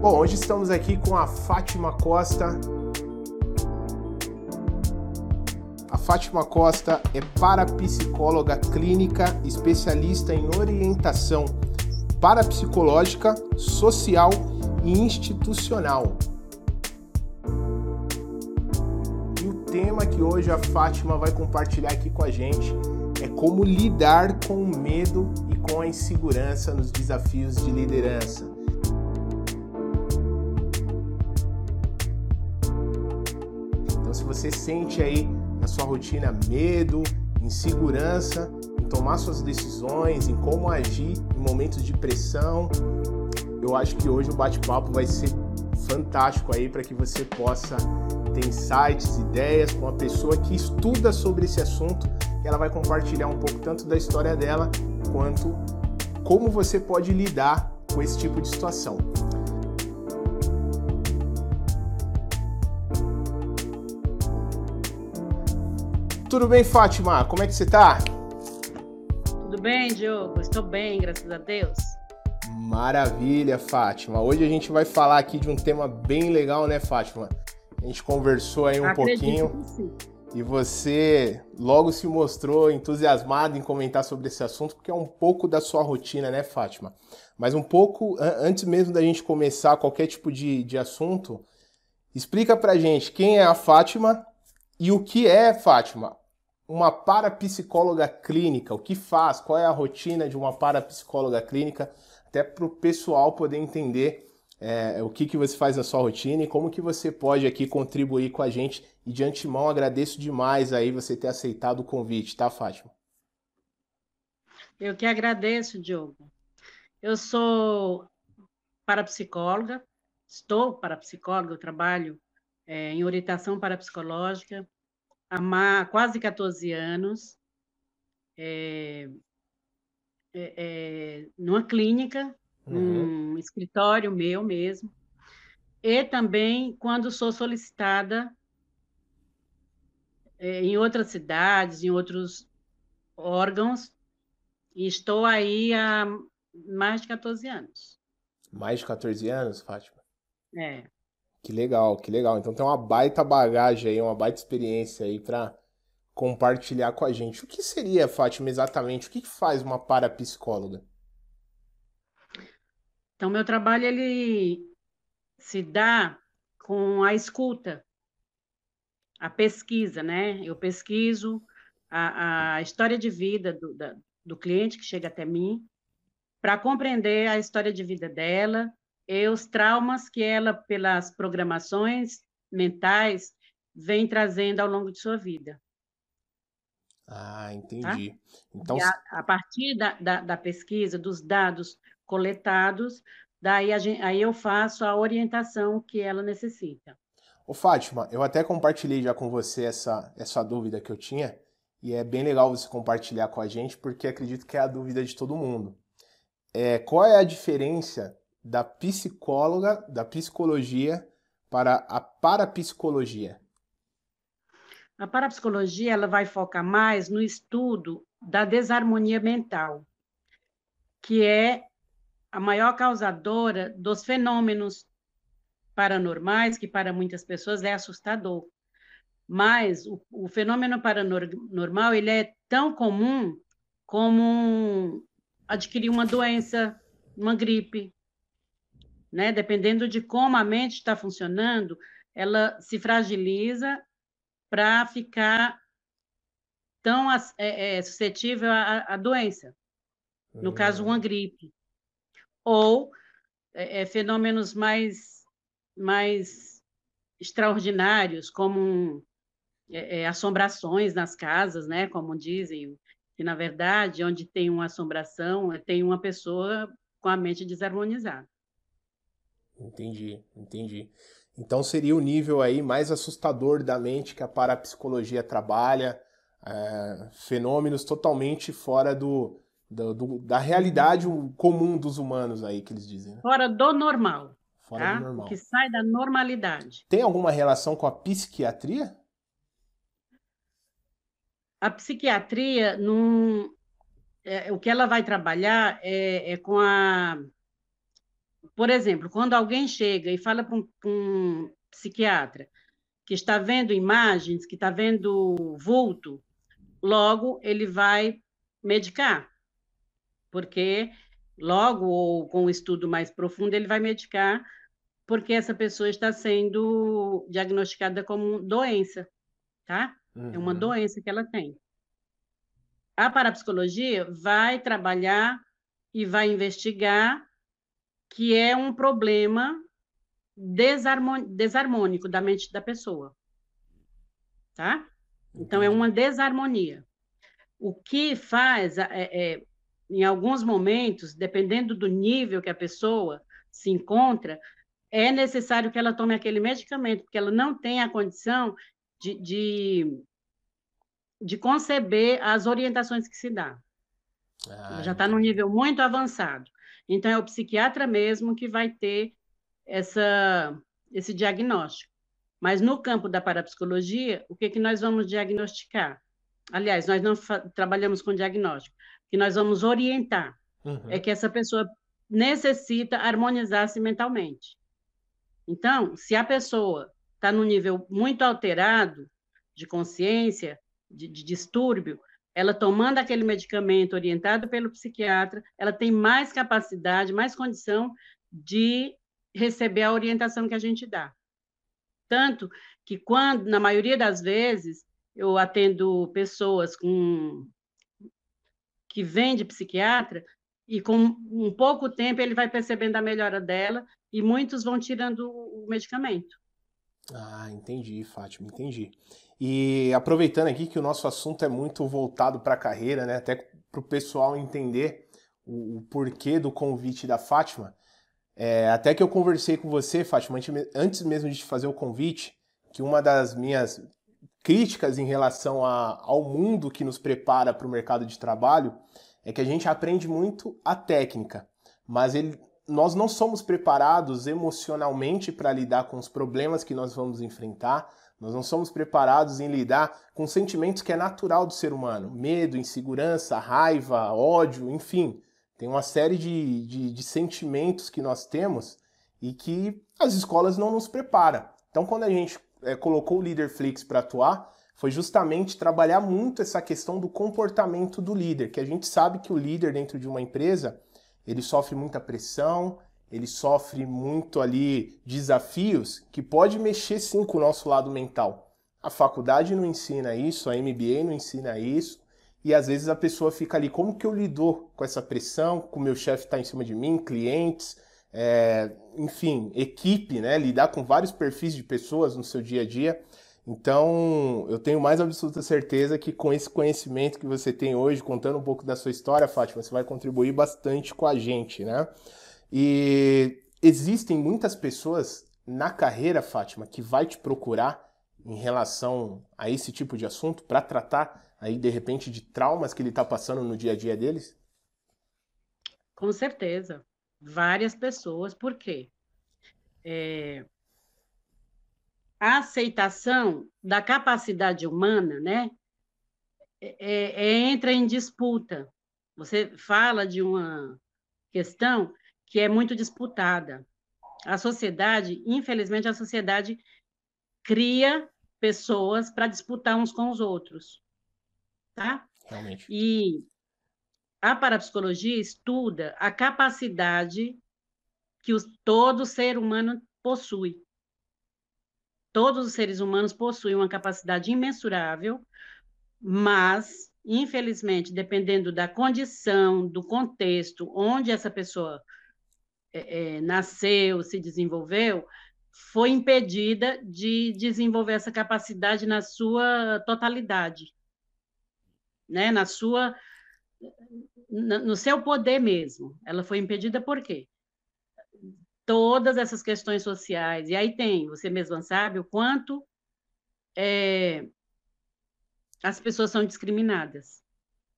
Bom, hoje estamos aqui com a Fátima Costa. A Fátima Costa é parapsicóloga clínica, especialista em orientação parapsicológica, social e institucional. E o tema que hoje a Fátima vai compartilhar aqui com a gente é como lidar com o medo e com a insegurança nos desafios de liderança. Você sente aí na sua rotina medo, insegurança em tomar suas decisões, em como agir em momentos de pressão, eu acho que hoje o bate-papo vai ser fantástico aí para que você possa ter insights, ideias com uma pessoa que estuda sobre esse assunto ela vai compartilhar um pouco tanto da história dela quanto como você pode lidar com esse tipo de situação. Tudo bem, Fátima? Como é que você tá? Tudo bem, Diogo? Estou bem, graças a Deus. Maravilha, Fátima. Hoje a gente vai falar aqui de um tema bem legal, né, Fátima? A gente conversou aí um Acredito pouquinho. E você logo se mostrou entusiasmado em comentar sobre esse assunto, porque é um pouco da sua rotina, né, Fátima? Mas um pouco, antes mesmo da gente começar qualquer tipo de, de assunto, explica pra gente quem é a Fátima e o que é, Fátima, uma parapsicóloga clínica, o que faz, qual é a rotina de uma parapsicóloga clínica, até para o pessoal poder entender é, o que, que você faz na sua rotina e como que você pode aqui contribuir com a gente. E de antemão agradeço demais aí você ter aceitado o convite, tá, Fátima? Eu que agradeço, Diogo. Eu sou parapsicóloga, estou parapsicóloga, eu trabalho é, em orientação parapsicológica há quase 14 anos, é, é, é, numa clínica uhum. um escritório meu mesmo. E também quando sou solicitada é, em outras cidades, em outros órgãos, e estou aí há mais de 14 anos. Mais de 14 anos, Fátima? É. Que legal, que legal. Então tem uma baita bagagem aí, uma baita experiência aí para compartilhar com a gente. O que seria, Fátima, exatamente? O que faz uma parapsicóloga? Então, meu trabalho ele se dá com a escuta, a pesquisa, né? Eu pesquiso a, a história de vida do, da, do cliente que chega até mim, para compreender a história de vida dela e os traumas que ela, pelas programações mentais, vem trazendo ao longo de sua vida. Ah, entendi. Tá? Então, a, a, partir da, da, da, pesquisa, dos dados coletados, daí gente, aí eu faço a orientação que ela necessita. Ô Fátima, eu até compartilhei já com você essa, essa dúvida que eu tinha, e é bem legal você compartilhar com a gente, porque acredito que é a dúvida de todo mundo. É, qual é a diferença da psicóloga, da psicologia para a parapsicologia? A parapsicologia ela vai focar mais no estudo da desarmonia mental, que é a maior causadora dos fenômenos paranormais, que para muitas pessoas é assustador. Mas o, o fenômeno paranormal ele é tão comum como adquirir uma doença, uma gripe, né? Dependendo de como a mente está funcionando, ela se fragiliza para ficar tão é, é, suscetível à, à doença. No caso, uma hum. gripe ou é, é, fenômenos mais, mais extraordinários, como é, é, assombrações nas casas, né? Como dizem, que na verdade, onde tem uma assombração, tem uma pessoa com a mente desarmonizada. Entendi, entendi. Então seria o nível aí mais assustador da mente que a parapsicologia trabalha, é, fenômenos totalmente fora do, do, do, da realidade comum dos humanos aí que eles dizem. Né? Fora do normal. Fora tá? do normal. Que sai da normalidade. Tem alguma relação com a psiquiatria? A psiquiatria, num, é, o que ela vai trabalhar é, é com a por exemplo, quando alguém chega e fala para um, um psiquiatra que está vendo imagens, que está vendo vulto, logo ele vai medicar, porque logo ou com um estudo mais profundo ele vai medicar porque essa pessoa está sendo diagnosticada como doença, tá? Uhum. É uma uhum. doença que ela tem. A parapsicologia vai trabalhar e vai investigar que é um problema desarmônico da mente da pessoa, tá? Então, é uma desarmonia. O que faz, é, é, em alguns momentos, dependendo do nível que a pessoa se encontra, é necessário que ela tome aquele medicamento, porque ela não tem a condição de, de, de conceber as orientações que se dá. Ah, já está num nível muito avançado. Então, é o psiquiatra mesmo que vai ter essa, esse diagnóstico. Mas no campo da parapsicologia, o que, que nós vamos diagnosticar? Aliás, nós não trabalhamos com diagnóstico. Que nós vamos orientar uhum. é que essa pessoa necessita harmonizar-se mentalmente. Então, se a pessoa está num nível muito alterado de consciência, de, de distúrbio, ela tomando aquele medicamento orientado pelo psiquiatra, ela tem mais capacidade, mais condição de receber a orientação que a gente dá. Tanto que quando, na maioria das vezes, eu atendo pessoas com que vêm de psiquiatra e com um pouco tempo ele vai percebendo a melhora dela e muitos vão tirando o medicamento. Ah, entendi, Fátima, entendi. E aproveitando aqui que o nosso assunto é muito voltado para a carreira, né? Até para o pessoal entender o, o, porquê do convite da Fátima. É, até que eu conversei com você, Fátima, antes mesmo de te fazer o convite, que uma das minhas críticas em relação a, ao mundo que nos prepara para o mercado de trabalho é que a gente aprende muito a técnica, mas ele, nós não somos preparados emocionalmente para lidar com os problemas que nós vamos enfrentar, nós não somos preparados em lidar com sentimentos que é natural do ser humano: medo, insegurança, raiva, ódio, enfim. Tem uma série de, de, de sentimentos que nós temos e que as escolas não nos preparam. Então, quando a gente é, colocou o líder Flix para atuar, foi justamente trabalhar muito essa questão do comportamento do líder, que a gente sabe que o líder dentro de uma empresa ele sofre muita pressão, ele sofre muito ali desafios que pode mexer sim com o nosso lado mental. A faculdade não ensina isso, a MBA não ensina isso, e às vezes a pessoa fica ali, como que eu lido com essa pressão, com o meu chefe tá em cima de mim, clientes, é, enfim, equipe, né? Lidar com vários perfis de pessoas no seu dia a dia. Então, eu tenho mais absoluta certeza que com esse conhecimento que você tem hoje, contando um pouco da sua história, Fátima, você vai contribuir bastante com a gente, né? E existem muitas pessoas na carreira, Fátima, que vai te procurar em relação a esse tipo de assunto para tratar aí de repente de traumas que ele está passando no dia a dia deles? Com certeza, várias pessoas. Por quê? É, a aceitação da capacidade humana, né, é, é, é, entra em disputa. Você fala de uma questão que é muito disputada. A sociedade, infelizmente, a sociedade cria pessoas para disputar uns com os outros, tá? Realmente. E a parapsicologia estuda a capacidade que os, todo ser humano possui Todos os seres humanos possuem uma capacidade imensurável, mas, infelizmente, dependendo da condição, do contexto onde essa pessoa é, é, nasceu, se desenvolveu, foi impedida de desenvolver essa capacidade na sua totalidade, né? na sua, no seu poder mesmo. Ela foi impedida por quê? Todas essas questões sociais. E aí tem, você mesma sabe, o quanto é, as pessoas são discriminadas.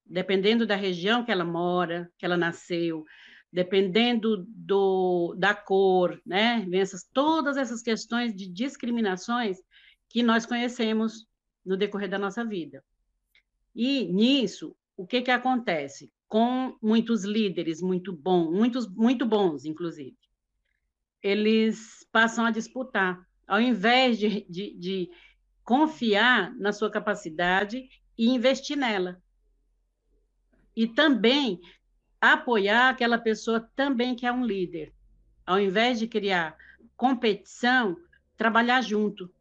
Dependendo da região que ela mora, que ela nasceu, dependendo do, da cor, né? Essas, todas essas questões de discriminações que nós conhecemos no decorrer da nossa vida. E nisso, o que, que acontece? Com muitos líderes muito bons, muitos, muito bons, inclusive eles passam a disputar, ao invés de, de, de confiar na sua capacidade e investir nela. E também apoiar aquela pessoa também que é um líder. Ao invés de criar competição, trabalhar junto.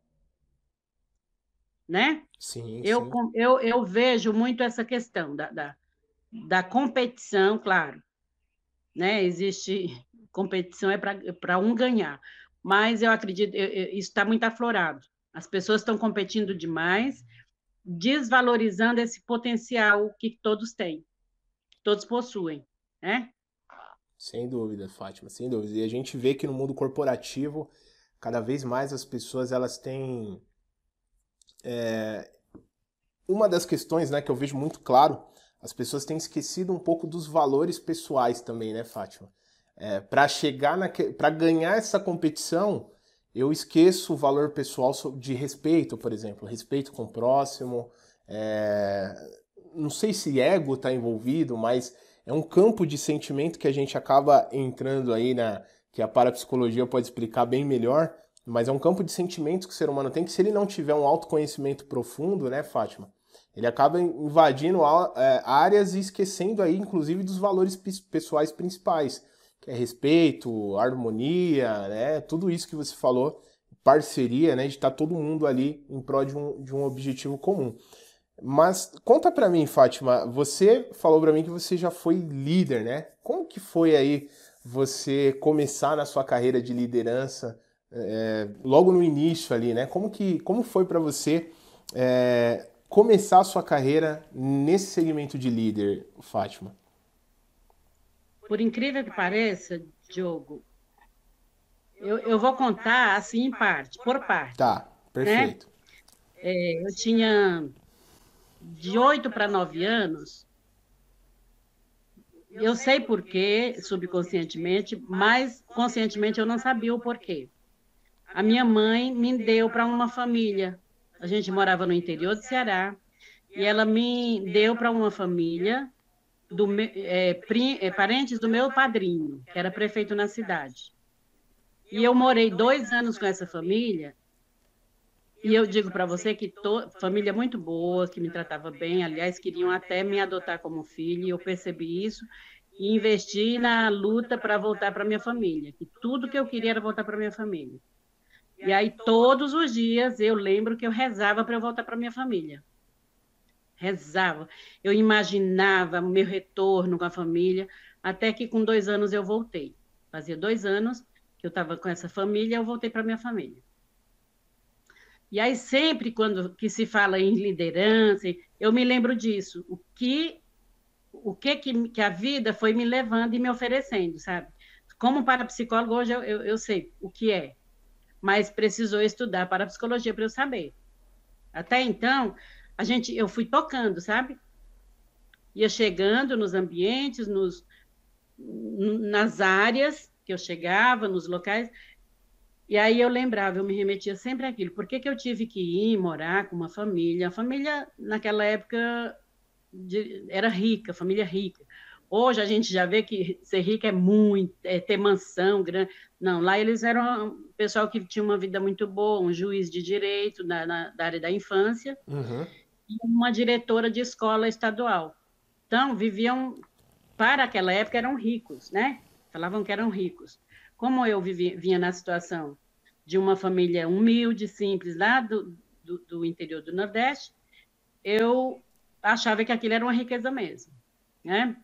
Né? Sim, eu, sim. Eu, eu vejo muito essa questão da, da, da competição, claro. Né? Existe competição é para um ganhar, mas eu acredito eu, eu, isso está muito aflorado. As pessoas estão competindo demais, desvalorizando esse potencial que todos têm, todos possuem, né? Sem dúvida, Fátima, sem dúvida. E a gente vê que no mundo corporativo, cada vez mais as pessoas elas têm é... uma das questões, né, que eu vejo muito claro, as pessoas têm esquecido um pouco dos valores pessoais também, né, Fátima? É, para chegar para ganhar essa competição, eu esqueço o valor pessoal de respeito, por exemplo, respeito com o próximo. É... Não sei se ego está envolvido, mas é um campo de sentimento que a gente acaba entrando aí na que a parapsicologia pode explicar bem melhor, mas é um campo de sentimentos que o ser humano tem que se ele não tiver um autoconhecimento profundo, né, Fátima? Ele acaba invadindo é, áreas e esquecendo aí, inclusive, dos valores pessoais principais que é respeito, harmonia, né? Tudo isso que você falou, parceria, né? De estar todo mundo ali em prol de um, de um objetivo comum. Mas conta para mim, Fátima, você falou para mim que você já foi líder, né? Como que foi aí você começar na sua carreira de liderança é, logo no início ali, né? Como que como foi para você é, começar a sua carreira nesse segmento de líder, Fátima? Por incrível que pareça, Diogo, eu, eu vou contar assim em parte, por parte. Tá, perfeito. Né? É, eu tinha de oito para nove anos. Eu sei porquê, subconscientemente, mas conscientemente eu não sabia o porquê. A minha mãe me deu para uma família. A gente morava no interior do Ceará e ela me deu para uma família do, é, pri, é, parentes do meu padrinho, que era prefeito na cidade. E eu morei dois anos com essa família. E eu digo para você que to, família muito boa, que me tratava bem, aliás, queriam até me adotar como filho, e eu percebi isso e investi na luta para voltar para minha família, que tudo que eu queria era voltar para minha família. E aí todos os dias eu lembro que eu rezava para eu voltar para minha família rezava. Eu imaginava meu retorno com a família, até que com dois anos eu voltei. Fazia dois anos que eu estava com essa família, eu voltei para minha família. E aí sempre quando que se fala em liderança, eu me lembro disso, o que o que, que, que a vida foi me levando e me oferecendo, sabe? Como parapsicólogo hoje eu, eu, eu sei o que é, mas precisou estudar parapsicologia para eu saber. Até então, a gente, eu fui tocando, sabe? Ia chegando nos ambientes, nos, nas áreas que eu chegava, nos locais, e aí eu lembrava, eu me remetia sempre àquilo. Por que, que eu tive que ir morar com uma família? A família, naquela época, de, era rica, família rica. Hoje a gente já vê que ser rico é muito, é ter mansão grande. Não, lá eles eram um pessoal que tinha uma vida muito boa, um juiz de direito na, na da área da infância. Uhum uma diretora de escola estadual. Então, viviam, para aquela época, eram ricos, né? Falavam que eram ricos. Como eu vivia, vinha na situação de uma família humilde, simples, lá do, do, do interior do Nordeste, eu achava que aquilo era uma riqueza mesmo, né?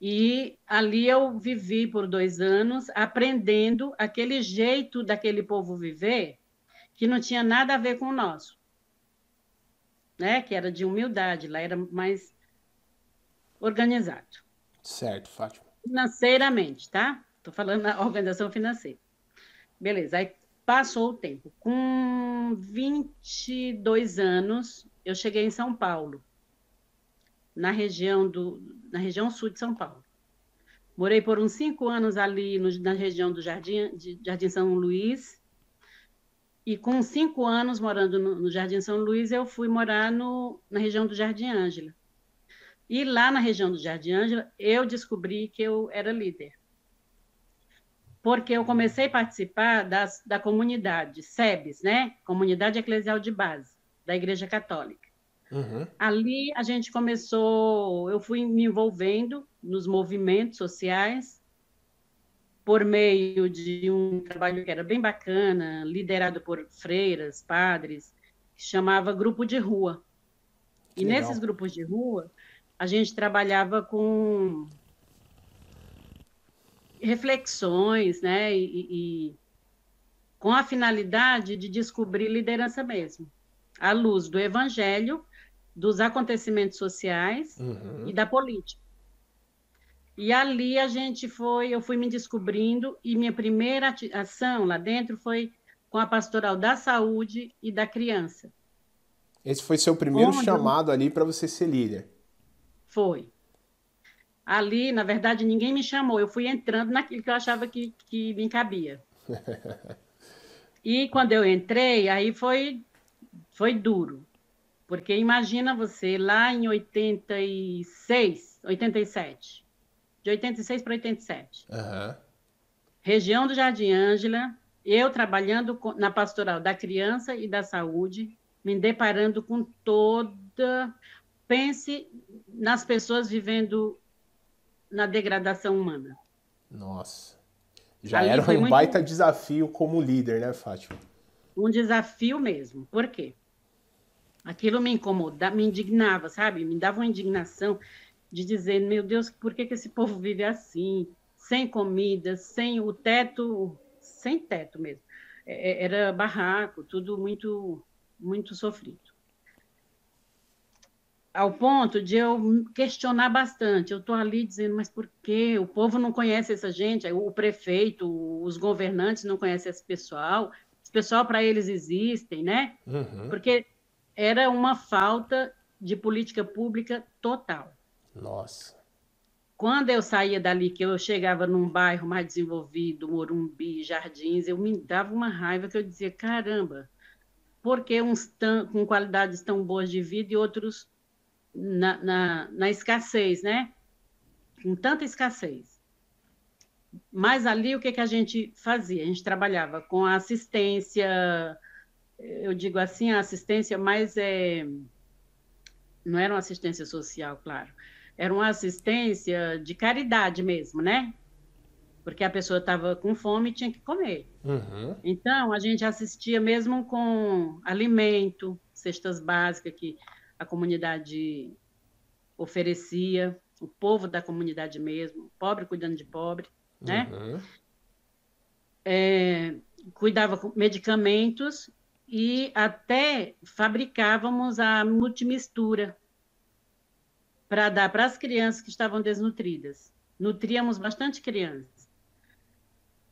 E ali eu vivi por dois anos aprendendo aquele jeito daquele povo viver que não tinha nada a ver com o nosso né? Que era de humildade, lá era mais organizado. Certo, Fátima. Financeiramente, tá? Estou falando da organização financeira. Beleza, aí passou o tempo. Com 22 anos, eu cheguei em São Paulo, na região, do, na região sul de São Paulo. Morei por uns cinco anos ali no, na região do Jardim, de Jardim São Luís, e com cinco anos morando no, no Jardim São Luís, eu fui morar no, na região do Jardim Ângela. E lá na região do Jardim Ângela, eu descobri que eu era líder. porque eu comecei a participar das, da comunidade, SEBS, né? Comunidade Eclesial de Base, da Igreja Católica. Uhum. Ali a gente começou, eu fui me envolvendo nos movimentos sociais por meio de um trabalho que era bem bacana, liderado por freiras, padres, que chamava Grupo de Rua. E legal. nesses grupos de rua, a gente trabalhava com reflexões, né, e, e com a finalidade de descobrir liderança mesmo, à luz do evangelho dos acontecimentos sociais uhum. e da política. E ali a gente foi, eu fui me descobrindo e minha primeira ação lá dentro foi com a pastoral da saúde e da criança. Esse foi seu primeiro Onde chamado ali para você ser líder? Foi. Ali, na verdade, ninguém me chamou, eu fui entrando naquilo que eu achava que, que me cabia. e quando eu entrei, aí foi, foi duro, porque imagina você lá em 86, 87, de 86 para 87. Uhum. Região do Jardim Ângela, eu trabalhando na pastoral da criança e da saúde, me deparando com toda. Pense nas pessoas vivendo na degradação humana. Nossa. Já Ali era um muito... baita desafio como líder, né, Fátima? Um desafio mesmo. Por quê? Aquilo me incomodava, me indignava, sabe? Me dava uma indignação de dizer, meu Deus, por que, que esse povo vive assim? Sem comida, sem o teto, sem teto mesmo. É, é, era barraco, tudo muito, muito sofrido. Ao ponto de eu questionar bastante. Eu estou ali dizendo, mas por quê? O povo não conhece essa gente, o prefeito, os governantes não conhecem esse pessoal. Esse pessoal, para eles, existem, né? Uhum. Porque era uma falta de política pública total. Nossa. Quando eu saía dali, que eu chegava num bairro mais desenvolvido, Morumbi, Jardins, eu me dava uma raiva que eu dizia, caramba, por que uns tão, com qualidades tão boas de vida e outros na, na, na escassez, né? Com tanta escassez. Mas ali o que, que a gente fazia? A gente trabalhava com a assistência, eu digo assim, a assistência mais é, não era uma assistência social, claro, era uma assistência de caridade mesmo, né? Porque a pessoa estava com fome e tinha que comer. Uhum. Então, a gente assistia mesmo com alimento, cestas básicas que a comunidade oferecia, o povo da comunidade mesmo, pobre cuidando de pobre, né? Uhum. É, cuidava com medicamentos e até fabricávamos a multimistura para dar para as crianças que estavam desnutridas. Nutríamos bastante crianças.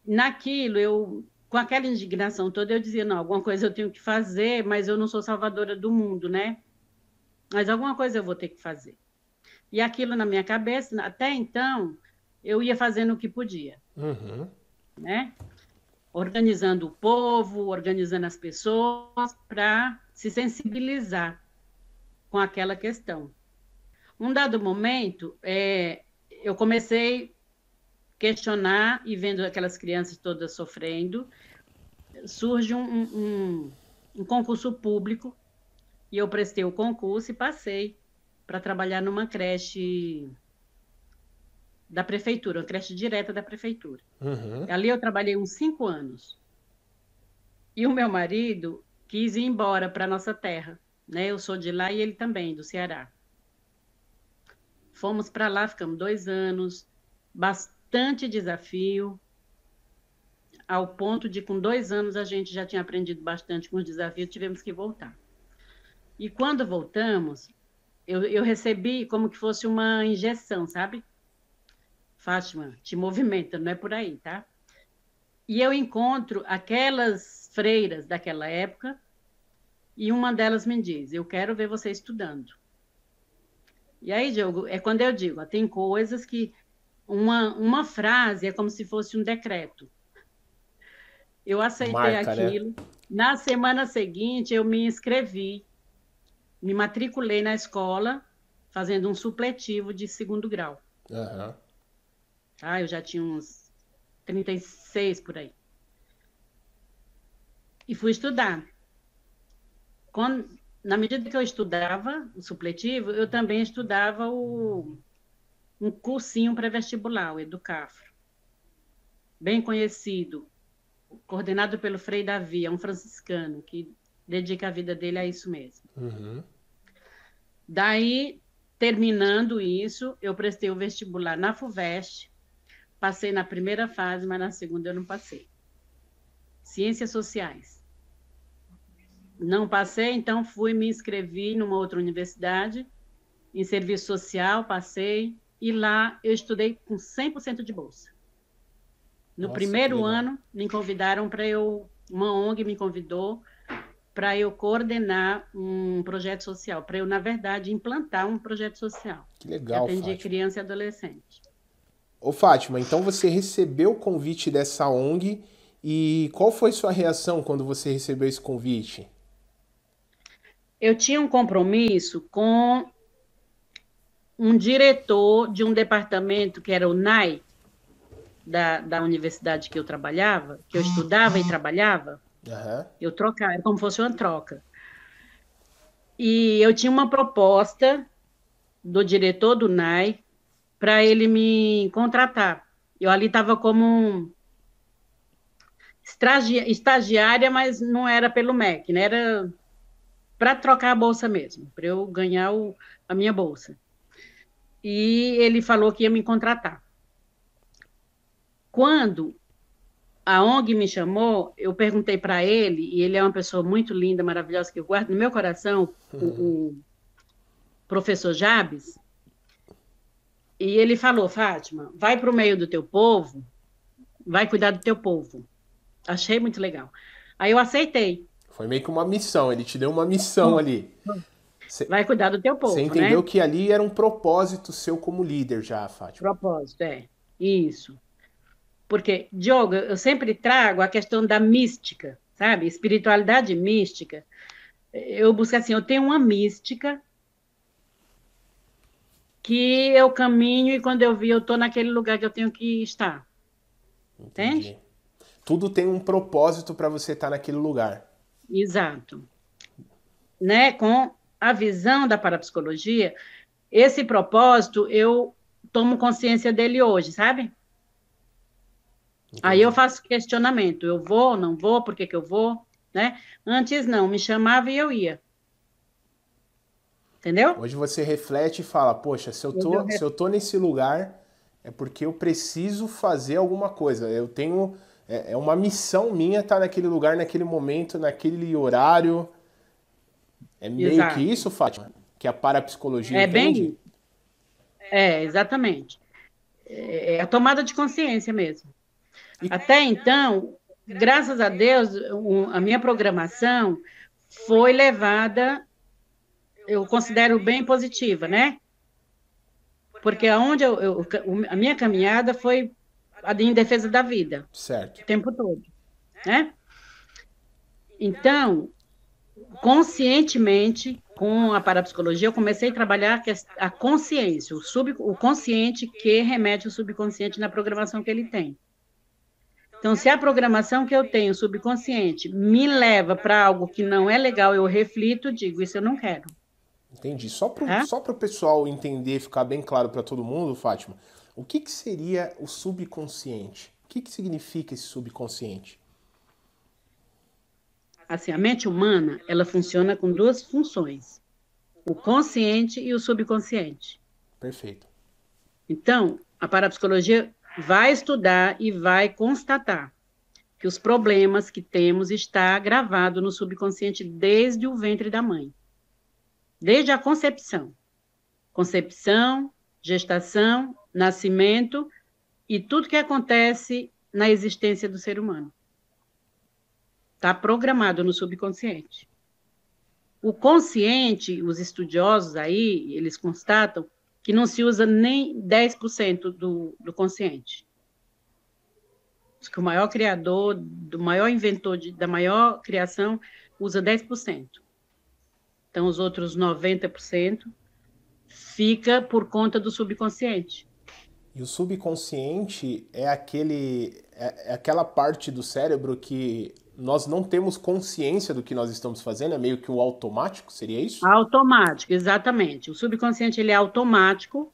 Naquilo, eu, com aquela indignação toda, eu dizia: não, alguma coisa eu tenho que fazer, mas eu não sou salvadora do mundo, né? Mas alguma coisa eu vou ter que fazer. E aquilo na minha cabeça, até então, eu ia fazendo o que podia. Uhum. Né? organizando o povo, organizando as pessoas para se sensibilizar com aquela questão. Um dado momento, é, eu comecei a questionar e vendo aquelas crianças todas sofrendo, surge um, um, um concurso público e eu prestei o concurso e passei para trabalhar numa creche da prefeitura, uma creche direta da prefeitura. Uhum. Ali eu trabalhei uns cinco anos. E o meu marido quis ir embora para nossa terra. Né? Eu sou de lá e ele também, do Ceará. Fomos para lá, ficamos dois anos, bastante desafio, ao ponto de, com dois anos, a gente já tinha aprendido bastante com os desafios, tivemos que voltar. E quando voltamos, eu, eu recebi como que fosse uma injeção, sabe? Fátima, te movimenta, não é por aí, tá? E eu encontro aquelas freiras daquela época e uma delas me diz: Eu quero ver você estudando. E aí, Diogo, é quando eu digo: tem coisas que uma, uma frase é como se fosse um decreto. Eu aceitei Marca, né? aquilo. Né? Na semana seguinte, eu me inscrevi, me matriculei na escola, fazendo um supletivo de segundo grau. Uhum. Ah, eu já tinha uns 36 por aí. E fui estudar. Quando, na medida que eu estudava o supletivo, eu também estudava o, um cursinho pré-vestibular, o Educafro. Bem conhecido, coordenado pelo Frei Davi, é um franciscano que dedica a vida dele a isso mesmo. Uhum. Daí, terminando isso, eu prestei o vestibular na FUVEST, passei na primeira fase, mas na segunda eu não passei. Ciências Sociais. Não passei, então fui me inscrevi numa outra universidade, em serviço social, passei, e lá eu estudei com 100% de bolsa. No Nossa, primeiro ano, me convidaram para eu, uma ONG me convidou para eu coordenar um projeto social, para eu, na verdade, implantar um projeto social. Que legal, Atendi criança e adolescente. Ô, Fátima, então você recebeu o convite dessa ONG e qual foi sua reação quando você recebeu esse convite? Eu tinha um compromisso com um diretor de um departamento que era o NAI, da, da universidade que eu trabalhava, que eu estudava e trabalhava, uhum. eu trocava, era como se fosse uma troca. E eu tinha uma proposta do diretor do NAI para ele me contratar. Eu ali estava como estagiária, mas não era pelo MEC, né? Era para trocar a bolsa mesmo, para eu ganhar o, a minha bolsa. E ele falou que ia me contratar. Quando a ONG me chamou, eu perguntei para ele, e ele é uma pessoa muito linda, maravilhosa, que eu guardo no meu coração, uhum. o, o, professor Jabes, e ele falou, Fátima, vai para o meio do teu povo, vai cuidar do teu povo. Achei muito legal. Aí eu aceitei. Foi meio que uma missão, ele te deu uma missão ali. Cê, vai cuidar do teu povo, Você entendeu né? que ali era um propósito seu como líder já, Fátima. Propósito, é. Isso. Porque, Diogo, eu sempre trago a questão da mística, sabe? Espiritualidade mística. Eu busco assim, eu tenho uma mística que eu caminho e quando eu vi, eu estou naquele lugar que eu tenho que estar. Entendi. Entende? Tudo tem um propósito para você estar naquele lugar. Exato. Né? Com a visão da parapsicologia, esse propósito eu tomo consciência dele hoje, sabe? Entendi. Aí eu faço questionamento, eu vou, não vou, por que, que eu vou, né? Antes não, me chamava e eu ia. Entendeu? Hoje você reflete e fala, poxa, se eu tô, eu se eu tô nesse lugar, é porque eu preciso fazer alguma coisa. Eu tenho. É, é uma missão minha estar naquele lugar, naquele momento, naquele horário. É meio Exato. que isso, Fátima? Que a parapsicologia é entende? bem. É, exatamente. É, é a tomada de consciência mesmo. Até então, graças a Deus, a minha programação foi levada, eu considero bem positiva, né? Porque aonde eu, eu, a minha caminhada foi em defesa da vida. Certo. O tempo todo, né? Então, conscientemente, com a parapsicologia, eu comecei a trabalhar a consciência, o, sub, o consciente que remete ao subconsciente na programação que ele tem. Então, se a programação que eu tenho subconsciente me leva para algo que não é legal, eu reflito, digo, isso eu não quero. Entendi. Só para é? o pessoal entender, ficar bem claro para todo mundo, Fátima, o que, que seria o subconsciente? O que, que significa esse subconsciente? Assim, a mente humana, ela funciona com duas funções. O consciente e o subconsciente. Perfeito. Então, a parapsicologia vai estudar e vai constatar que os problemas que temos está gravado no subconsciente desde o ventre da mãe. Desde a concepção. Concepção, gestação, nascimento e tudo que acontece na existência do ser humano. Está programado no subconsciente. O consciente, os estudiosos aí, eles constatam que não se usa nem 10% do, do consciente. que o maior criador, do maior inventor de, da maior criação, usa 10%. Então, os outros 90% fica por conta do subconsciente. E o subconsciente é aquele é, é aquela parte do cérebro que nós não temos consciência do que nós estamos fazendo, é meio que o automático, seria isso? Automático, exatamente. O subconsciente ele é automático.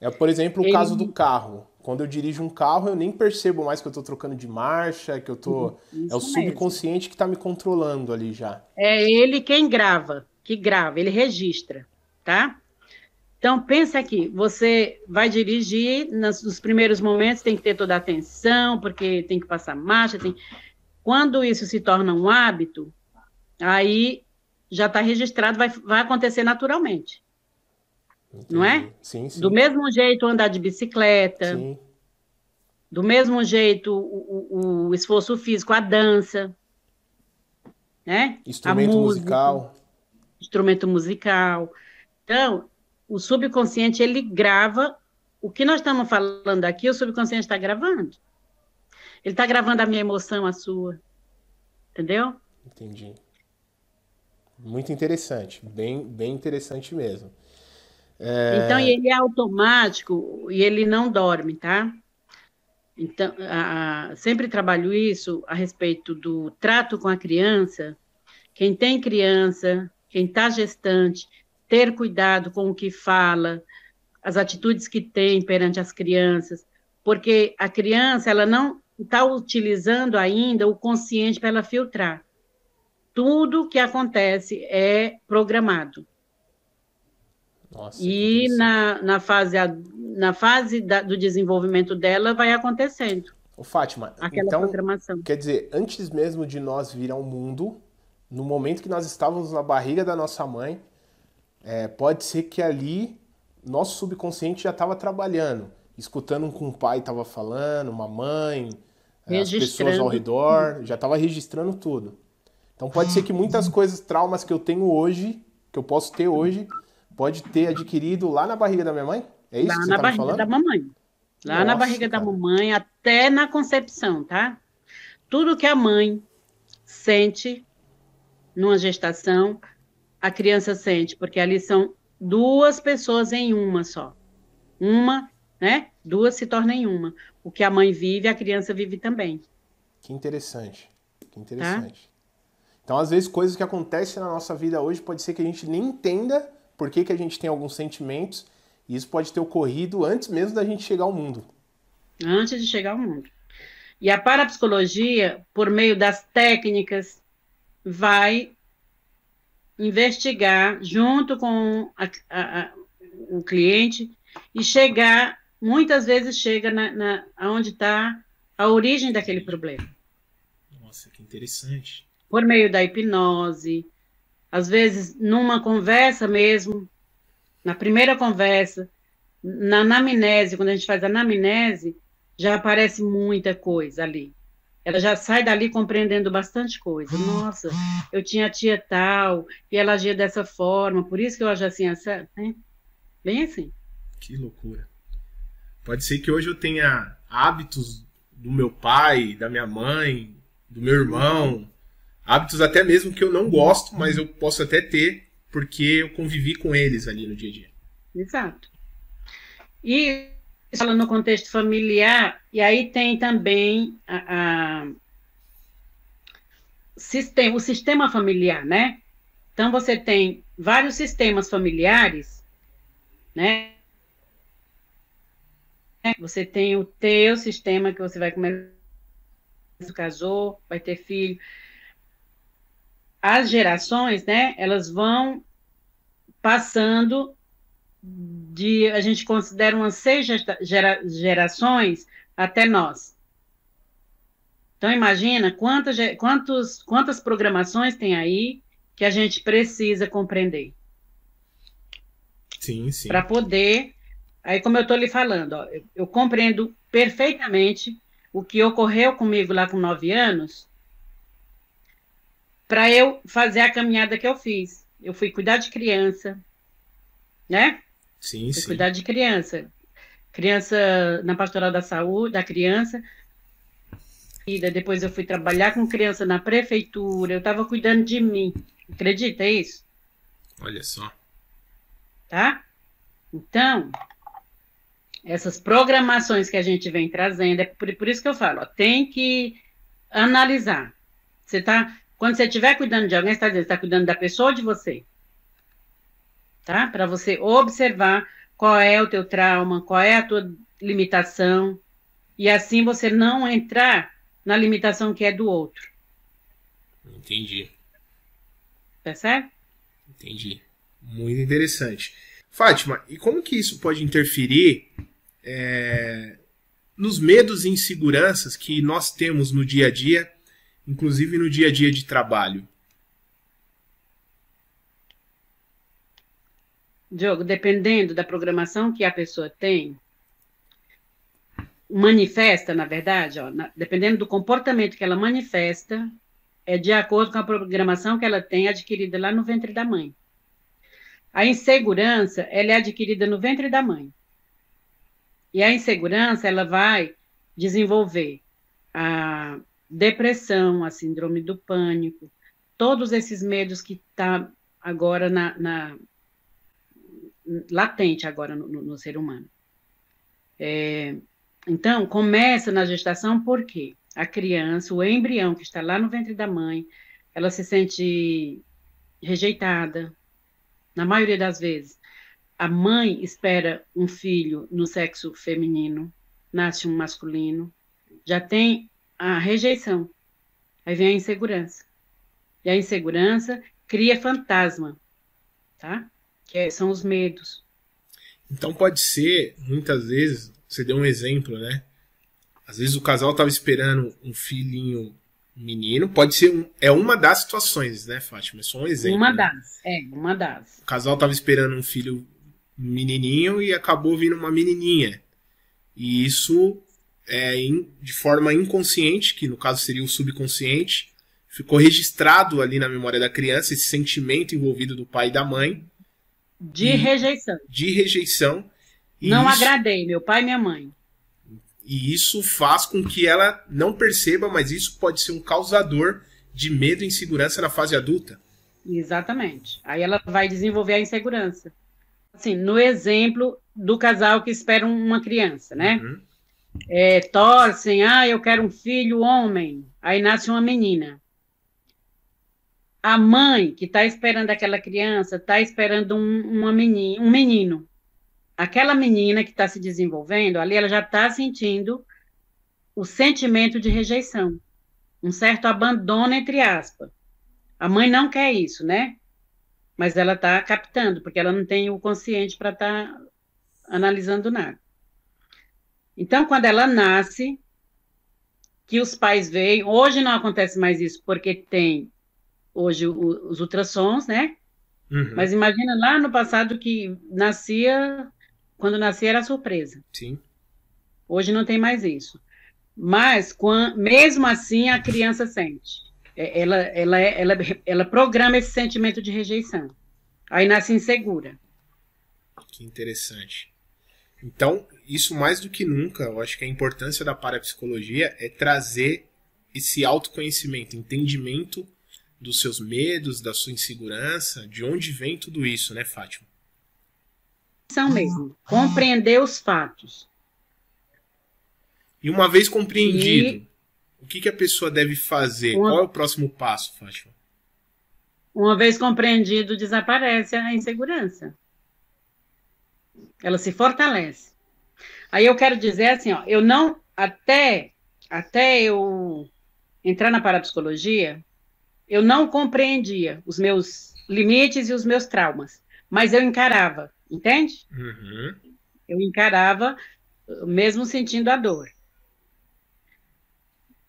É, por exemplo, o ele... caso do carro. Quando eu dirijo um carro, eu nem percebo mais que eu estou trocando de marcha, que eu tô. Isso é o subconsciente mesmo. que está me controlando ali já. É ele quem grava, que grava, ele registra, tá? Então, pensa aqui, você vai dirigir, nos primeiros momentos tem que ter toda a atenção, porque tem que passar marcha, tem... Quando isso se torna um hábito, aí já está registrado, vai, vai acontecer naturalmente. Entendi. Não é? Sim, sim. Do mesmo jeito andar de bicicleta, sim. do mesmo jeito o, o, o esforço físico, a dança, né? Instrumento música, musical. Instrumento musical. Então, o subconsciente ele grava o que nós estamos falando aqui, o subconsciente está gravando. Ele está gravando a minha emoção, a sua. Entendeu? Entendi. Muito interessante, bem, bem interessante mesmo. É... Então, ele é automático e ele não dorme, tá? Então, a, a, sempre trabalho isso a respeito do trato com a criança. Quem tem criança, quem está gestante, ter cuidado com o que fala, as atitudes que tem perante as crianças, porque a criança ela não está utilizando ainda o consciente para ela filtrar. Tudo que acontece é programado. Nossa, e na, na fase, na fase da, do desenvolvimento dela vai acontecendo. O Fátima, aquela então, programação. Quer dizer, antes mesmo de nós vir ao mundo, no momento que nós estávamos na barriga da nossa mãe, é, pode ser que ali nosso subconsciente já estava trabalhando, escutando o que um pai estava falando, uma mãe, as pessoas ao redor, já estava registrando tudo. Então pode ser que muitas coisas, traumas que eu tenho hoje, que eu posso ter hoje, pode ter adquirido lá na barriga da minha mãe? É isso lá que você na tá barriga falando? da mamãe. Lá Nossa, na barriga cara. da mamãe, até na concepção, tá? Tudo que a mãe sente numa gestação, a criança sente, porque ali são duas pessoas em uma só. Uma, né? Duas se tornam em uma. O que a mãe vive, a criança vive também. Que interessante. Que interessante. Tá? Então, às vezes, coisas que acontecem na nossa vida hoje pode ser que a gente nem entenda por que, que a gente tem alguns sentimentos, e isso pode ter ocorrido antes mesmo da gente chegar ao mundo. Antes de chegar ao mundo. E a parapsicologia, por meio das técnicas, vai investigar junto com a, a, a, o cliente e chegar, muitas vezes chega na, na onde está a origem daquele problema. Nossa, que interessante. Por meio da hipnose, às vezes numa conversa mesmo, na primeira conversa, na anamnese, quando a gente faz a anamnese, já aparece muita coisa ali ela já sai dali compreendendo bastante coisa. Nossa, eu tinha tia tal, e ela agia dessa forma, por isso que eu acho assim, essa, né? bem assim. Que loucura. Pode ser que hoje eu tenha hábitos do meu pai, da minha mãe, do meu irmão, hábitos até mesmo que eu não gosto, mas eu posso até ter porque eu convivi com eles ali no dia a dia. Exato. E fala no contexto familiar, e aí tem também a, a o sistema familiar, né? Então você tem vários sistemas familiares, né? Você tem o teu sistema que você vai começar, casou, vai ter filho. As gerações, né? Elas vão passando de a gente considera umas seis gera, gerações até nós. Então imagina quantas, quantos, quantas programações tem aí que a gente precisa compreender. Sim, sim. Para poder, aí como eu estou lhe falando, ó, eu, eu compreendo perfeitamente o que ocorreu comigo lá com nove anos, para eu fazer a caminhada que eu fiz. Eu fui cuidar de criança, né? Sim, sim. Cuidar de criança. Criança na pastoral da saúde, da criança. E depois eu fui trabalhar com criança na prefeitura. Eu estava cuidando de mim. Acredita isso? Olha só. Tá? Então, essas programações que a gente vem trazendo, é por, por isso que eu falo, ó, tem que analisar. Você tá, quando você estiver cuidando de alguém, você está dizendo, está cuidando da pessoa ou de você? Tá? Para você observar qual é o teu trauma, qual é a tua limitação, e assim você não entrar na limitação que é do outro. Entendi. Tá certo? Entendi. Muito interessante. Fátima, e como que isso pode interferir é, nos medos e inseguranças que nós temos no dia a dia, inclusive no dia a dia de trabalho? Diogo, dependendo da programação que a pessoa tem, manifesta, na verdade, ó, na, dependendo do comportamento que ela manifesta, é de acordo com a programação que ela tem adquirida lá no ventre da mãe. A insegurança, ela é adquirida no ventre da mãe. E a insegurança, ela vai desenvolver a depressão, a síndrome do pânico, todos esses medos que estão tá agora na, na, latente agora no, no ser humano. É, então, começa na gestação porque a criança, o embrião que está lá no ventre da mãe, ela se sente rejeitada, na maioria das vezes a mãe espera um filho no sexo feminino, nasce um masculino, já tem a rejeição. Aí vem a insegurança. E a insegurança cria fantasma, tá? Que é, são os medos. Então pode ser, muitas vezes, você deu um exemplo, né? Às vezes o casal estava esperando um filhinho menino, pode ser um, é uma das situações, né, Fátima? É só um exemplo. Uma né? das, é, uma das. O casal estava esperando um filho menininho e acabou vindo uma menininha. E isso é de forma inconsciente, que no caso seria o subconsciente, ficou registrado ali na memória da criança esse sentimento envolvido do pai e da mãe. De e, rejeição. De rejeição. não isso, agradei, meu pai e minha mãe. E isso faz com que ela não perceba, mas isso pode ser um causador de medo e insegurança na fase adulta. Exatamente. Aí ela vai desenvolver a insegurança assim, no exemplo do casal que espera uma criança, né? Uhum. É, torcem, ah, eu quero um filho homem, aí nasce uma menina. A mãe que está esperando aquela criança está esperando um, uma menina, um menino. Aquela menina que está se desenvolvendo, ali ela já está sentindo o sentimento de rejeição, um certo abandono, entre aspas. A mãe não quer isso, né? mas ela está captando, porque ela não tem o consciente para estar tá analisando nada. Então, quando ela nasce, que os pais veem, hoje não acontece mais isso, porque tem hoje o, os ultrassons, né? Uhum. Mas imagina lá no passado que nascia, quando nascia era surpresa. Sim. Hoje não tem mais isso. Mas, quando, mesmo assim, a criança sente. É, ela, ela, ela, ela programa esse sentimento de rejeição. Aí nasce insegura. Que interessante. Então, isso mais do que nunca, eu acho que a importância da parapsicologia é trazer esse autoconhecimento, entendimento dos seus medos, da sua insegurança, de onde vem tudo isso, né, Fátima? São mesmo. Compreender os fatos. E uma vez compreendido, e... O que, que a pessoa deve fazer? Uma... Qual é o próximo passo, Fátima? Uma vez compreendido, desaparece a insegurança. Ela se fortalece. Aí eu quero dizer assim, ó, eu não até até eu entrar na parapsicologia, eu não compreendia os meus limites e os meus traumas, mas eu encarava, entende? Uhum. Eu encarava, mesmo sentindo a dor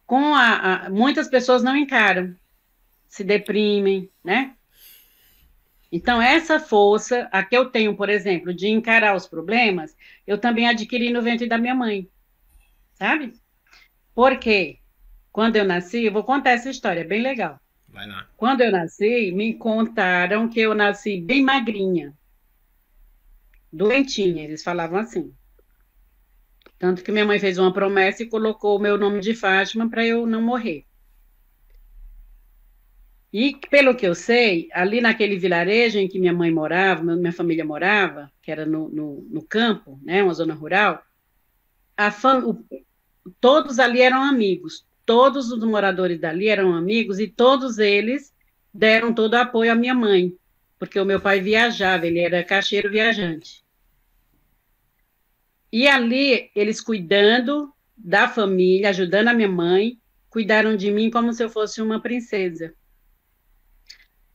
com a, a, muitas pessoas não encaram, se deprimem, né? Então, essa força, a que eu tenho, por exemplo, de encarar os problemas, eu também adquiri no ventre da minha mãe, sabe? Porque quando eu nasci, eu vou contar essa história, é bem legal. Vai lá. Quando eu nasci, me contaram que eu nasci bem magrinha, doentinha, eles falavam assim. Tanto que minha mãe fez uma promessa e colocou o meu nome de Fátima para eu não morrer. E, pelo que eu sei, ali naquele vilarejo em que minha mãe morava, minha família morava, que era no, no, no campo, né, uma zona rural, fam... todos ali eram amigos, todos os moradores dali eram amigos e todos eles deram todo o apoio à minha mãe, porque o meu pai viajava, ele era caixeiro viajante. E ali, eles cuidando da família, ajudando a minha mãe, cuidaram de mim como se eu fosse uma princesa.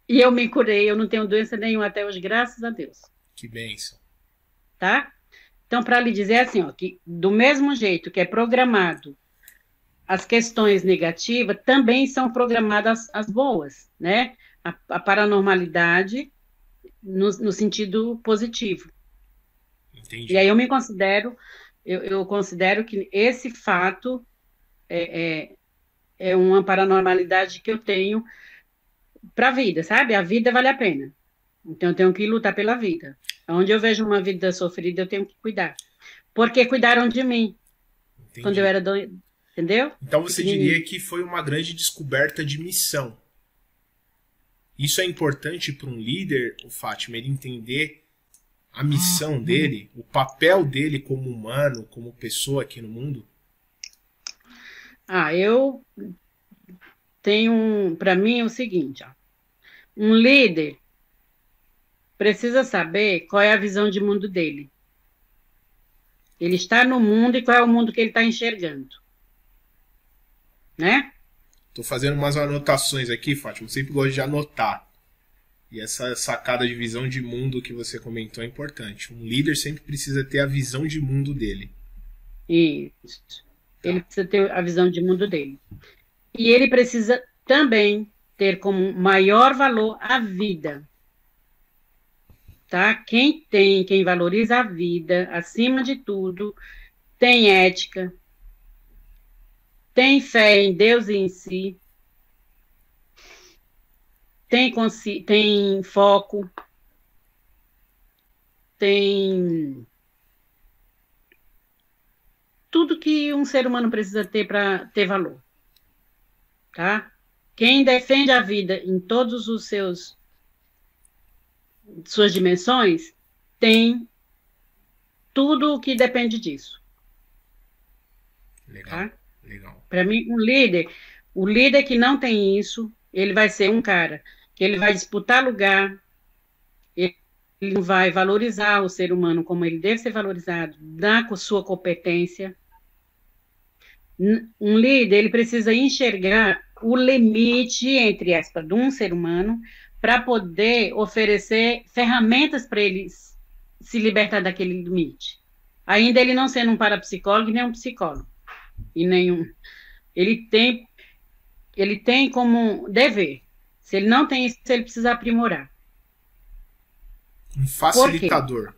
E eu me curei, eu não tenho doença nenhuma até hoje, graças a Deus. Que bênção. Tá? Então, para lhe dizer assim, ó, que do mesmo jeito que é programado as questões negativas, também são programadas as boas, né? A, a paranormalidade no, no, sentido positivo. Entendi. E aí eu me considero, eu, eu considero que esse fato é, é, é uma paranormalidade que eu tenho para a vida, sabe? A vida vale a pena. Então eu tenho que lutar pela vida. Onde eu vejo uma vida sofrida, eu tenho que cuidar. Porque cuidaram de mim. Entendi. Quando eu era do... Entendeu? Então você diria que foi uma grande descoberta de missão. Isso é importante para um líder, o Fátima, ele entender a missão ah, dele, o papel dele como humano, como pessoa aqui no mundo? Ah, eu tenho um, para mim é o seguinte, ó, um líder precisa saber qual é a visão de mundo dele. Ele está no mundo e qual é o mundo que ele está enxergando. Né? Estou fazendo umas anotações aqui, Fátima. Eu sempre gosto de anotar. E essa sacada de visão de mundo que você comentou é importante. Um líder sempre precisa ter a visão de mundo dele. Isso. Ele precisa ter a visão de mundo dele. E ele precisa também ter como maior valor a vida. Tá? Quem tem, quem valoriza a vida acima de tudo, tem ética, tem fé em Deus e em si, tem, tem foco, tem tudo que um ser humano precisa ter para ter valor tá? Quem defende a vida em todos os seus suas dimensões tem tudo o que depende disso. Legal. Tá? Legal. Para mim, um líder, o líder que não tem isso, ele vai ser um cara que ele vai disputar lugar, ele vai valorizar o ser humano como ele deve ser valorizado, na sua competência, um líder ele precisa enxergar o limite entre aspas de um ser humano para poder oferecer ferramentas para ele se libertar daquele limite. Ainda ele não sendo um parapsicólogo nem um psicólogo e nenhum, ele tem ele tem como dever. Se ele não tem isso, ele precisa aprimorar. Um facilitador.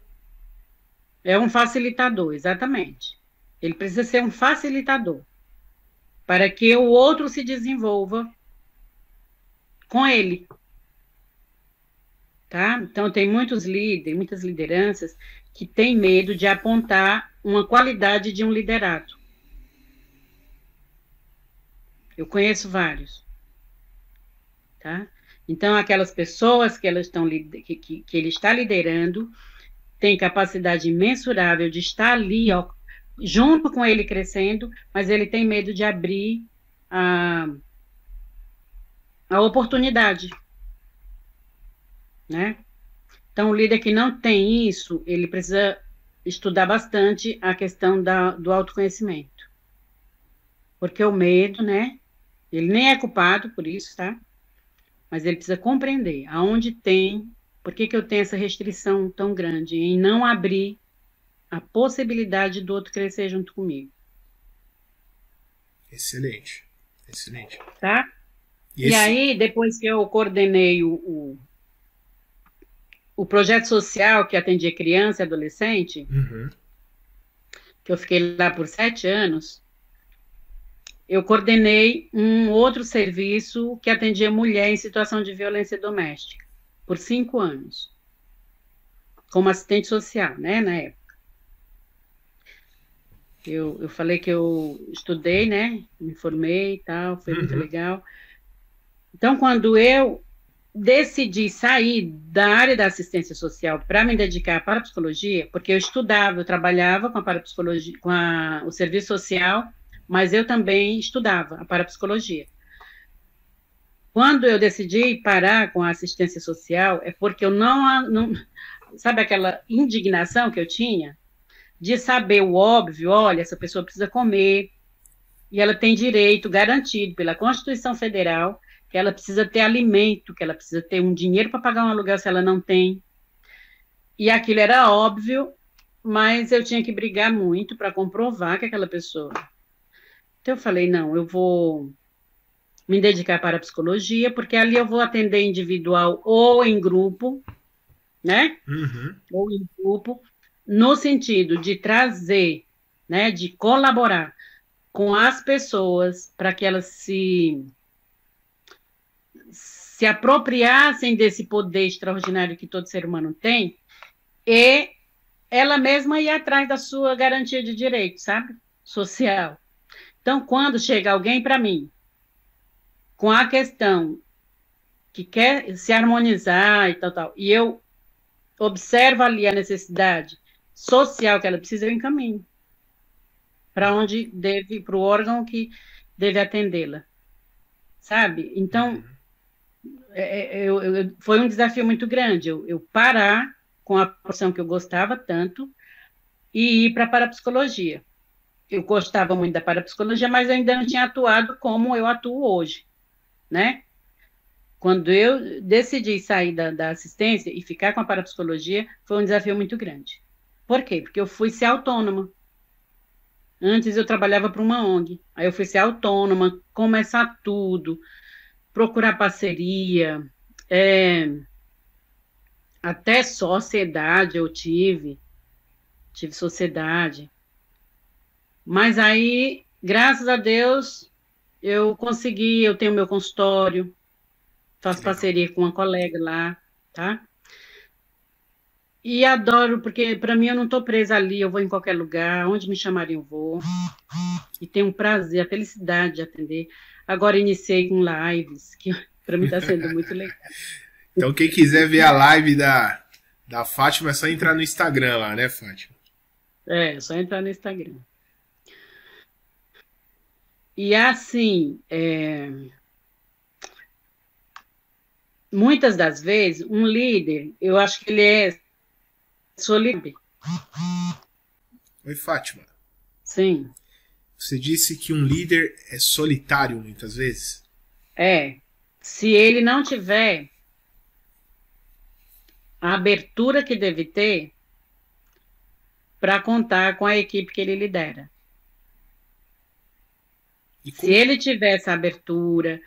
É um facilitador, exatamente. Ele precisa ser um facilitador para que o outro se desenvolva com ele. Tá? Então, tem muitos líderes, muitas lideranças que têm medo de apontar uma qualidade de um liderado. Eu conheço vários. Tá? Então, aquelas pessoas que, elas estão, que, que, que ele está liderando têm capacidade imensurável de estar ali ó, junto com ele crescendo, mas ele tem medo de abrir a, a oportunidade, né? Então, o líder que não tem isso, ele precisa estudar bastante a questão da, do autoconhecimento. Porque o medo, né? Ele nem é culpado por isso, tá? Mas ele precisa compreender aonde tem, por que, que eu tenho essa restrição tão grande em não abrir a possibilidade do outro crescer junto comigo. Excelente, excelente. Tá? E, esse... e aí, depois que eu coordenei o, o, o, projeto social que atendia criança e adolescente, uhum. que eu fiquei lá por sete anos, eu coordenei um outro serviço que atendia mulher em situação de violência doméstica, por cinco anos, como assistente social, né, na época. Eu, eu falei que eu estudei, né? Me formei e tal, foi uhum. muito legal. Então, quando eu decidi sair da área da assistência social para me dedicar à parapsicologia, porque eu estudava, eu trabalhava com a parapsicologia, com a, o serviço social, mas eu também estudava a parapsicologia. Quando eu decidi parar com a assistência social, é porque eu não, não sabe aquela indignação que eu tinha de saber o óbvio, olha, essa pessoa precisa comer e ela tem direito garantido pela Constituição Federal que ela precisa ter alimento, que ela precisa ter um dinheiro para pagar um aluguel se ela não tem. E aquilo era óbvio, mas eu tinha que brigar muito para comprovar que aquela pessoa. Então eu falei, não, eu vou me dedicar para a psicologia, porque ali eu vou atender individual ou em grupo, né? Uhum. Ou em grupo, no sentido de trazer, né, de colaborar com as pessoas para que elas se se apropriassem desse poder extraordinário que todo ser humano tem e ela mesma ir atrás da sua garantia de direito, sabe? Social. Então, quando chega alguém para mim com a questão que quer se harmonizar e tal, tal, e eu observo ali a necessidade social que ela precisa, eu encaminho para onde deve, para o órgão que deve atendê-la, sabe? Então, uhum. É, é, eu, eu, foi um desafio muito grande eu, eu parar com a profissão que eu gostava tanto e ir para a parapsicologia. Eu gostava muito da parapsicologia, mas eu ainda não tinha atuado como eu atuo hoje, né? Quando eu decidi sair da, da assistência e ficar com a parapsicologia, foi um desafio muito grande. Por quê? Porque eu fui ser autônoma. Antes eu trabalhava para uma ONG, aí eu fui ser autônoma, começar tudo, procurar parceria, é, até sociedade eu tive, tive sociedade. Mas aí, graças a Deus, eu consegui, eu tenho meu consultório, faço parceria com uma colega lá, tá? E adoro, porque para mim eu não estou presa ali, eu vou em qualquer lugar, onde me chamarem eu vou. E tenho um prazer, a felicidade de atender. Agora iniciei com lives, que para mim está sendo muito legal. então, quem quiser ver a live da, da Fátima, é só entrar no Instagram lá, né, Fátima? É, é só entrar no Instagram. E assim, é... muitas das vezes, um líder, eu acho que ele é solidário. Oi, Fátima. Sim. Você disse que um líder é solitário muitas vezes? É. Se ele não tiver a abertura que deve ter para contar com a equipe que ele lidera. Se ele tiver essa abertura,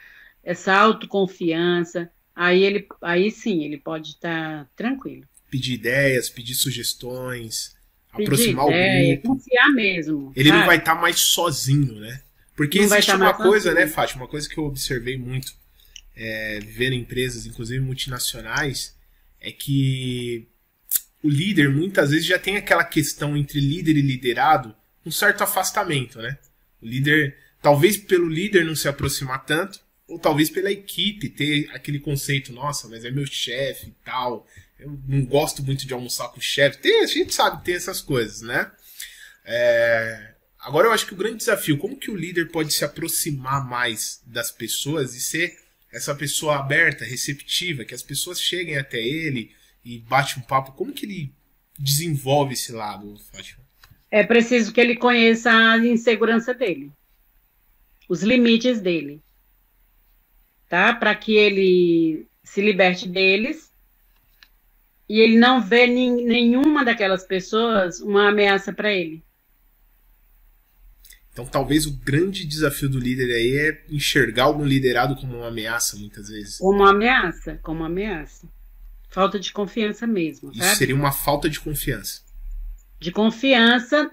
essa autoconfiança, aí ele, aí sim, ele pode estar tá tranquilo. Pedir ideias, pedir sugestões aproximar ideia, o grupo. Confiar mesmo. Ele não vai estar tá mais sozinho, né? Porque não existe tá uma coisa, sozinho. né, Fátima? Uma coisa que eu observei muito é, vendo empresas, inclusive multinacionais, é que o líder muitas vezes já tem aquela questão entre líder e liderado, um certo afastamento, né? O líder, talvez pelo líder não se aproximar tanto, ou talvez pela equipe ter aquele conceito, nossa, mas é meu chefe e tal, eu não gosto muito de almoçar com o chefe. Tem, a gente sabe tem essas coisas, né? É... Agora eu acho que o grande desafio, como que o líder pode se aproximar mais das pessoas e ser essa pessoa aberta, receptiva, que as pessoas cheguem até ele e bate um papo, como que ele desenvolve esse lado, Fátima? É preciso que ele conheça a insegurança dele, os limites dele, tá? Para que ele se liberte deles e ele não vê nenhuma daquelas pessoas uma ameaça para ele. Então, talvez o grande desafio do líder aí é enxergar algum liderado como uma ameaça, muitas vezes. Como uma ameaça, como uma ameaça. Falta de confiança mesmo. Isso sabe? seria uma falta de confiança. De confiança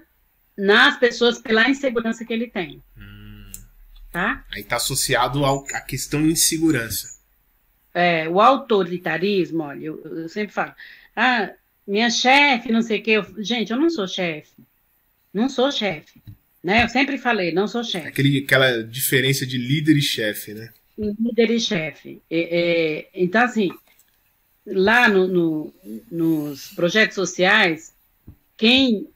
nas pessoas pela insegurança que ele tem. Hum. Tá? Aí está associado à questão de insegurança é, o autoritarismo, olha, eu, eu, sempre falo, ah, minha chefe, não sei o quê. Eu, gente, eu não sou chefe. Não sou chefe. Né? Eu sempre falei, não sou chefe. Aquele, aquela diferença de líder e chefe, né? Líder e chefe. É, é, então, assim, lá no, no, nos projetos sociais, quem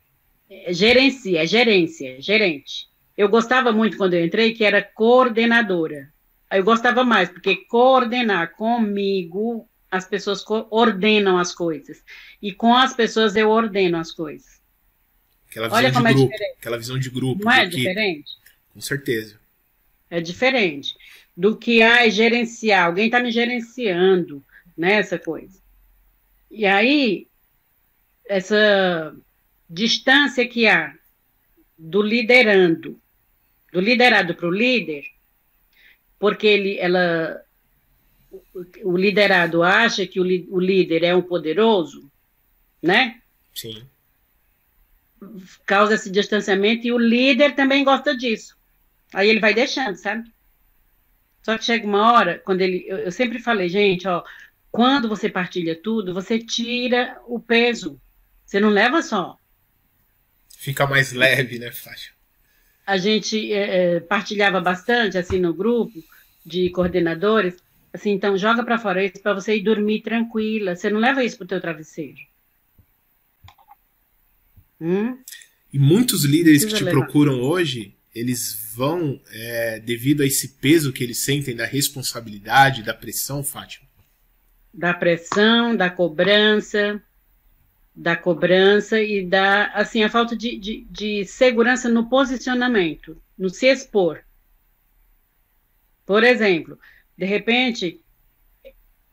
gerencia, é gerência, gerente. Eu gostava muito quando eu entrei que era coordenadora. Eu gostava mais, porque coordenar comigo, as pessoas ordenam as coisas. E com as pessoas eu ordeno as coisas. Aquela visão Olha como de é grupo, é diferente. Aquela visão de grupo. Não é diferente? Com certeza. É diferente do que ah, gerenciar. Alguém está me gerenciando, né? Essa coisa. E aí, essa distância que há do liderando, do liderado para o líder, porque ele, ela, o liderado acha que o, o líder é um poderoso, né? Sim. Causa esse distanciamento e o líder também gosta disso. Aí ele vai deixando, sabe? Só que chega uma hora, quando ele. Eu, eu sempre falei, gente, ó, quando você partilha tudo, você tira o peso. Você não leva só. Fica mais leve, né, Fátima? A gente é, é, partilhava bastante, assim, no grupo de coordenadores. Assim, então, joga para fora isso para você ir dormir tranquila. Você não leva isso para o teu travesseiro. Hum? E muitos líderes Precisa que te levar. procuram hoje, eles vão, é, devido a esse peso que eles sentem da responsabilidade, da pressão, Fátima? Da pressão, da cobrança, da cobrança e da, assim, a falta de, de, de segurança no posicionamento, no se expor. Por exemplo, de repente,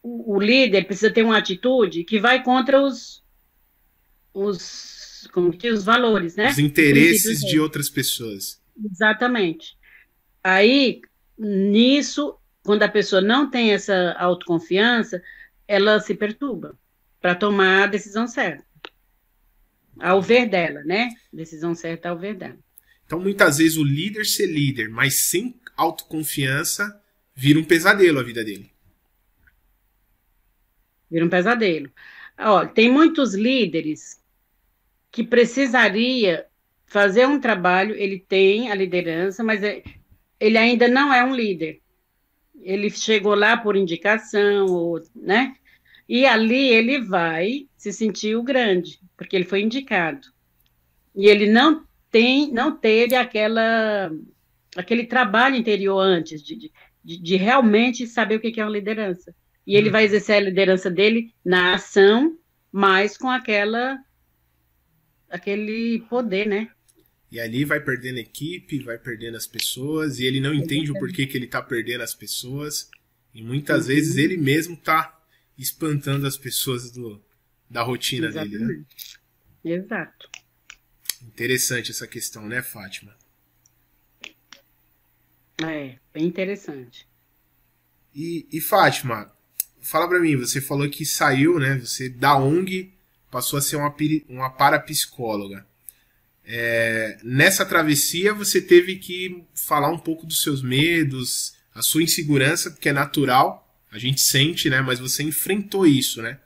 o, o líder precisa ter uma atitude que vai contra os, os, como que, os valores, né? Os interesses de outras pessoas. Exatamente. Aí, nisso, quando a pessoa não tem essa autoconfiança, ela se perturba para tomar a decisão certa. Ao ver dela, né? Decisão certa ao ver dela. Então, muitas vezes, o líder ser líder, mas sem autoconfiança, vira um pesadelo a vida dele. Vira um pesadelo. Ó, tem muitos líderes que precisaria fazer um trabalho, ele tem a liderança, mas é, ele ainda não é um líder. Ele chegou lá por indicação, ou, né? E ali ele vai se sentir o grande, porque ele foi indicado. E ele não tem, não teve aquela aquele trabalho interior antes de, de, de realmente saber o que é uma liderança. E ele vai exercer a liderança dele na ação, mas com aquela aquele poder, né? E ali vai perdendo equipe, vai perdendo as pessoas, e ele não entende o porquê que ele está perdendo as pessoas. E muitas uhum. vezes ele mesmo está espantando as pessoas do, da rotina Exatamente. dele, né? Exato. Interessante essa questão, né, Fátima? É, bem interessante. E, e Fátima, fala para mim, você falou que saiu, né? Você da ONG passou a ser uma, uma parapsicóloga. É, nessa travessia você teve que falar um pouco dos seus medos, a sua insegurança, porque é natural, a gente sente, né? Mas você enfrentou isso, né?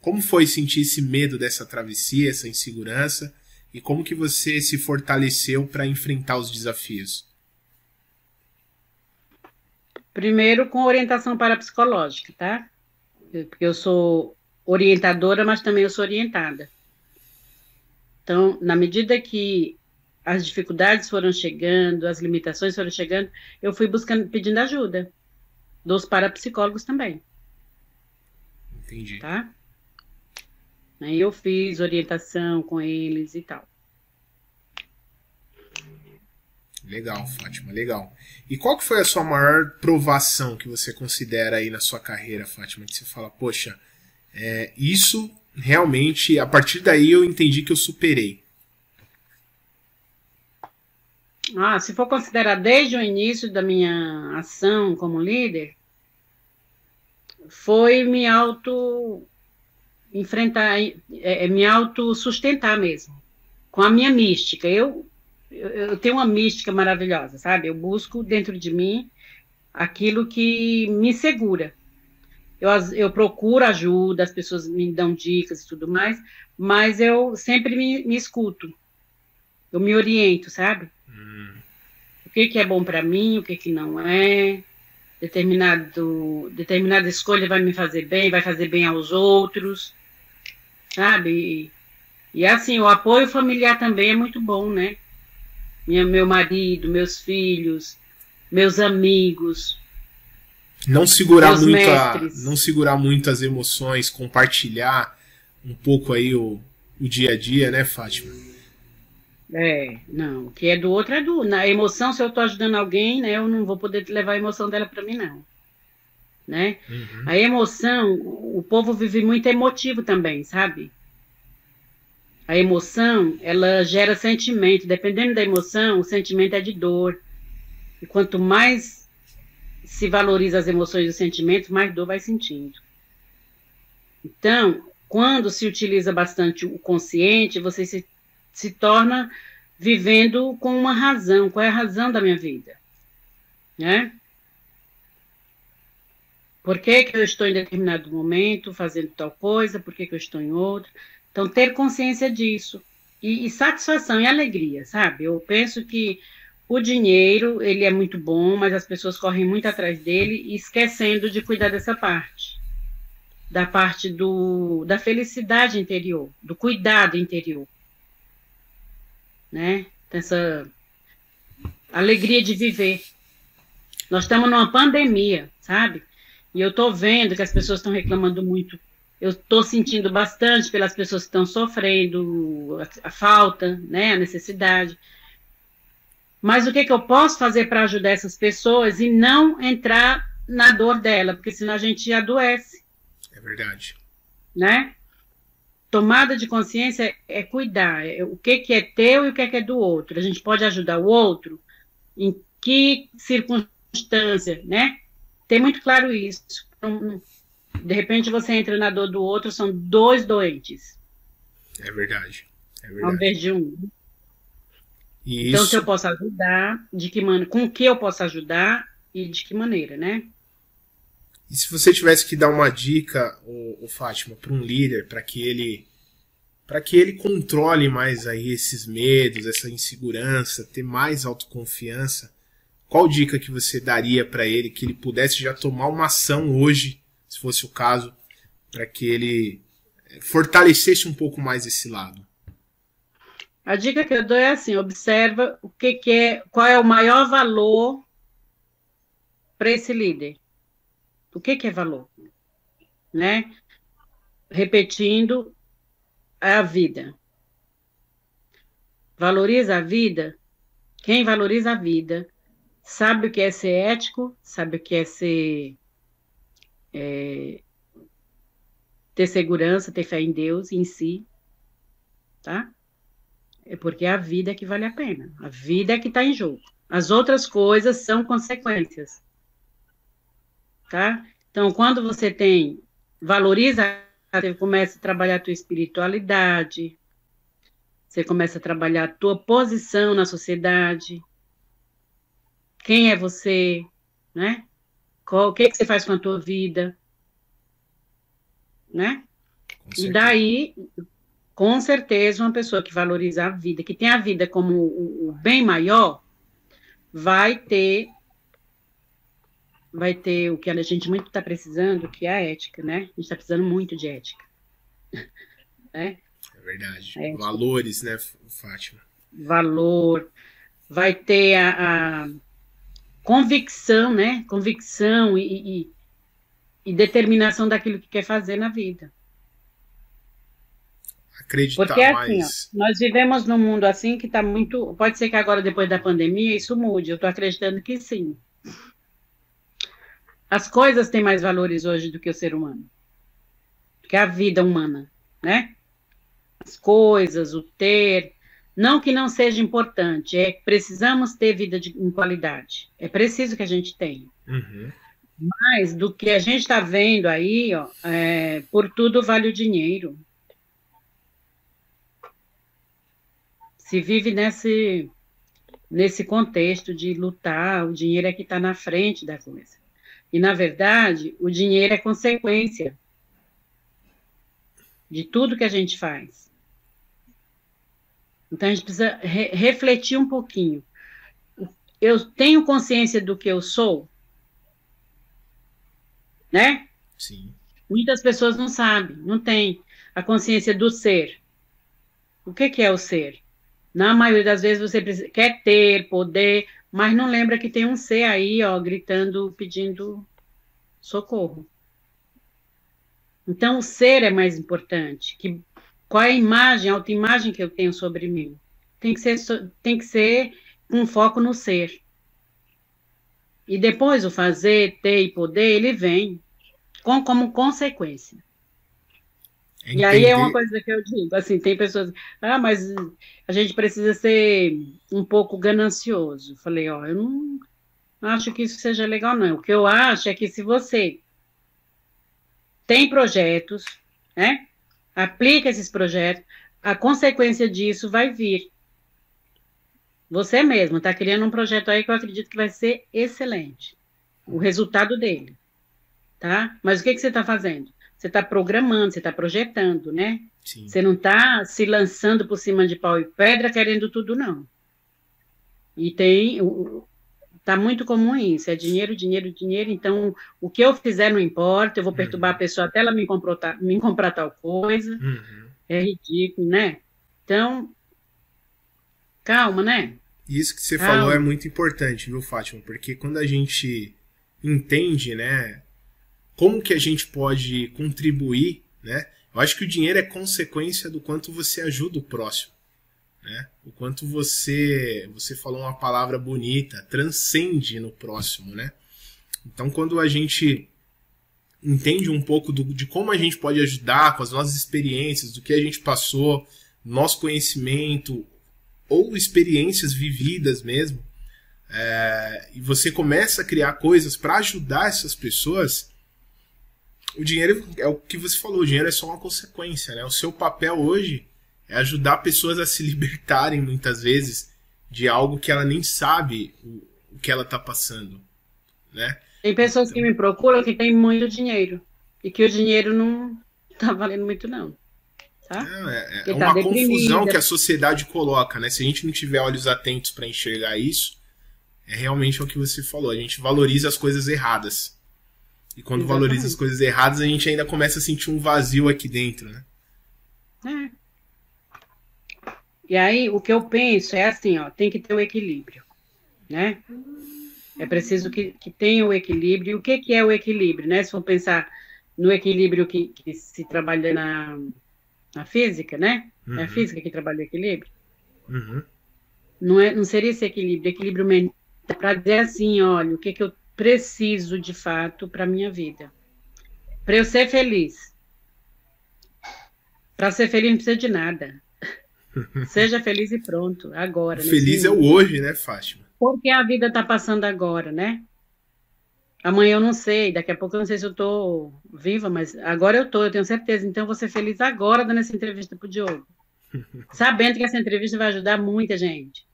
Como foi sentir esse medo dessa travessia, essa insegurança? E como que você se fortaleceu para enfrentar os desafios? Primeiro com orientação parapsicológica, tá? Porque eu sou orientadora, mas também eu sou orientada. Então, na medida que as dificuldades foram chegando, as limitações foram chegando, eu fui buscando, pedindo ajuda dos parapsicólogos também. Entendi. Tá? Aí eu fiz orientação com eles e tal. Legal, Fátima, legal. E qual que foi a sua maior provação que você considera aí na sua carreira, Fátima? Que você fala, poxa, é, isso realmente, a partir daí eu entendi que eu superei. Ah, se for considerar desde o início da minha ação como líder, foi me auto enfrentar, é, é, me auto sustentar mesmo, com a minha mística. Eu, eu, eu tenho uma mística maravilhosa, sabe? Eu busco dentro de mim aquilo que me segura eu, eu procuro ajuda, as pessoas me dão dicas e tudo mais, mas eu sempre me, me escuto. Eu me oriento, sabe? Hum. O que, que é bom para mim, o que, que não é. determinado, determinada escolha vai me fazer bem, vai fazer bem aos outros, sabe? E, e assim, o apoio familiar também é muito bom, né? Minha, meu marido, meus filhos, meus amigos. Não segurar muito, a, não segurar muito as emoções, compartilhar um pouco aí o, o dia a dia, né, Fátima? É, não. O que é do outro é do. Na emoção, se eu estou ajudando alguém, né, eu não vou poder levar a emoção dela para mim, não. Né? Uhum. A emoção, o povo vive muito emotivo também, sabe? A emoção, ela gera sentimento. Dependendo da emoção, o sentimento é de dor. E quanto mais se valoriza as emoções e os sentimentos, mais dor vai sentindo. Então, quando se utiliza bastante o consciente, você se se torna vivendo com uma razão. Qual é a razão da minha vida? Né? Por que, que eu estou em determinado momento fazendo tal coisa? Por que, que eu estou em outro? Então, ter consciência disso. E, e, satisfação e alegria, sabe? Eu penso que o dinheiro, ele é muito bom, mas as pessoas correm muito atrás dele, esquecendo de cuidar dessa parte. Da parte do, da felicidade interior, do cuidado interior né? Essa alegria de viver. Nós estamos numa pandemia, sabe? E eu estou vendo que as pessoas estão reclamando muito. Eu estou sentindo bastante pelas pessoas que estão sofrendo a, a, falta, né, a necessidade. Mas o que, que eu posso fazer para ajudar essas pessoas e não entrar na dor dela? Porque senão a gente adoece. É verdade. Né? tomada de consciência é cuidar, é o que, que é teu e o que, é que é do outro. A gente pode ajudar o outro em que circunstância, né? Tem muito claro isso. De repente você entra na dor do outro, são dois doentes. É verdade. É verdade. Ao invés de um. Isso. Então, se eu posso ajudar, de que maneira, com o que eu posso ajudar e de que maneira, né? E se você tivesse que dar uma dica, o, o Fátima, para um líder, para que ele para que ele controle mais aí esses medos, essa insegurança, ter mais autoconfiança, qual dica que você daria para ele que ele pudesse já tomar uma ação hoje, se fosse o caso, para que ele fortalecesse um pouco mais esse lado? A dica que eu dou é assim: observa o que, que é, qual é o maior valor para esse líder. O que, que é valor? Né? Repetindo, é a vida. Valoriza a vida. Quem valoriza a vida sabe o que é ser ético, sabe o que é ser. É, ter segurança, ter fé em Deus, em si. Tá? É porque é a vida que vale a pena. A vida é que está em jogo. As outras coisas são consequências tá? Então, quando você tem, valoriza, você começa a trabalhar a tua espiritualidade, você começa a trabalhar a tua posição na sociedade, quem é você, né? Qual, o que, que você faz com a tua vida, né? E daí, com certeza, uma pessoa que valoriza a vida, que tem a vida como o, o bem maior, vai ter vai ter o que a gente muito está precisando, que é a ética, né? A gente está precisando muito de ética. né? É verdade. Ética. Valores, né, Fátima? Valor. Vai ter a, a convicção, né? Convicção e, e, e, determinação daquilo que quer fazer na vida. Acreditar Porque é assim, ó, nós vivemos num mundo assim que está muito. Pode ser que agora, depois da pandemia, isso mude. Eu estou acreditando que sim. As coisas têm mais valores hoje do que o ser humano, do que a vida humana, né? As coisas, o ter, não que não seja importante, é que precisamos ter vida de, em qualidade. É preciso que a gente tenha. Uhum. Mas do que a gente está vendo aí, ó, é, por tudo vale o dinheiro. Se vive nesse, nesse contexto de lutar, o dinheiro é que está na frente da coisa. E, na verdade, o dinheiro é consequência de tudo que a gente faz. Então, a gente precisa re refletir um pouquinho. Eu tenho consciência do que eu sou? né? Sim. Muitas pessoas não sabem, não têm a consciência do ser. O que, que é o ser? Na maioria das vezes você precisa, quer ter poder, mas não lembra que tem um ser aí, ó, gritando, pedindo socorro. Então, o ser é mais importante. Que, qual é a imagem, a autoimagem que eu tenho sobre mim? Tem que ser, tem que ser um foco no ser. E depois o fazer, ter e poder, ele vem com, como consequência. Entender. E aí é uma coisa que eu digo, assim, tem pessoas, ah, mas a gente precisa ser um pouco ganancioso. Falei, ó, eu não acho que isso seja legal, não. O que eu acho é que se você tem projetos, né? Aplica esses projetos, a consequência disso vai vir. Você mesmo está criando um projeto aí que eu acredito que vai ser excelente. O resultado dele. Tá? Mas o que, que você está fazendo? Você está programando, você está projetando, né? Sim. Você não está se lançando por cima de pau e pedra querendo tudo, não. E tem Tá muito comum isso, é dinheiro, dinheiro, dinheiro. Então, o que eu fizer não importa, eu vou perturbar uhum. a pessoa até ela me, comprar, me comprar tal coisa. Uhum. É ridículo, né? Então, calma, né? Isso que você calma. falou é muito importante, viu, Fátima? Porque quando a gente entende, né, como que a gente pode contribuir, né? Eu acho que o dinheiro é consequência do quanto você ajuda o próximo né? O quanto você, você falou uma palavra bonita, transcende no próximo, né? Então, quando a gente entende um pouco do, de como a gente pode ajudar com as nossas experiências, do que a gente passou, nosso conhecimento ou experiências vividas mesmo, é, e você começa a criar coisas para ajudar essas pessoas, o dinheiro é o que você falou, o dinheiro é só uma consequência, né? O seu papel hoje é ajudar pessoas a se libertarem muitas vezes de algo que ela nem sabe o, o que ela está passando, né? Tem pessoas então... que me procuram que têm muito dinheiro e que o dinheiro não está valendo muito não. Tá? É, é, é uma confusão que a sociedade coloca, né? Se a gente não tiver olhos atentos para enxergar isso, é realmente o que você falou. A gente valoriza as coisas erradas. E quando Exatamente. valoriza as coisas erradas, a gente ainda começa a sentir um vazio aqui dentro, né? É. E aí, o que eu penso é assim, ó, tem que ter o equilíbrio, né? É preciso que, que tenha o equilíbrio. E o que, que é o equilíbrio, né? Se for pensar no equilíbrio que, que se trabalha na, na física, né? Uhum. É a uhum. física que trabalha o equilíbrio. Uhum. Não, é, não seria esse equilíbrio, equilíbrio mental, para dizer assim, olha, o que, que eu preciso de fato para minha vida. Para eu ser feliz. Para ser feliz não precisa de nada. Seja feliz e pronto, agora. Feliz é o hoje, né, Fátima? Porque a vida está passando agora, né? Amanhã eu não sei, daqui a pouco eu não sei se eu estou viva, mas agora eu estou, eu tenho certeza. Então eu vou ser feliz agora dando essa entrevista para o Diogo. Sabendo que essa entrevista vai ajudar muita gente.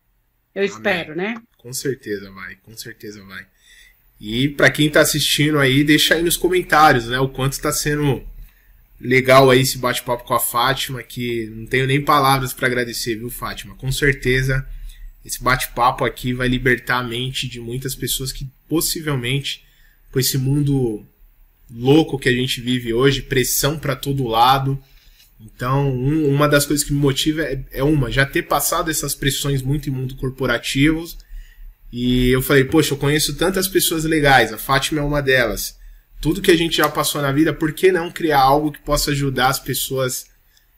Eu Amém. espero, né? Com certeza vai, com certeza vai. E para quem está assistindo aí, deixa aí nos comentários, né, o quanto está sendo legal aí esse bate-papo com a Fátima, que não tenho nem palavras para agradecer, viu, Fátima? Com certeza esse bate-papo aqui vai libertar a mente de muitas pessoas que possivelmente com esse mundo louco que a gente vive hoje, pressão para todo lado. Então, um, uma das coisas que me motiva é, é, uma, já ter passado essas pressões muito em mundo corporativo. E eu falei, poxa, eu conheço tantas pessoas legais, a Fátima é uma delas tudo que a gente já passou na vida, por que não criar algo que possa ajudar as pessoas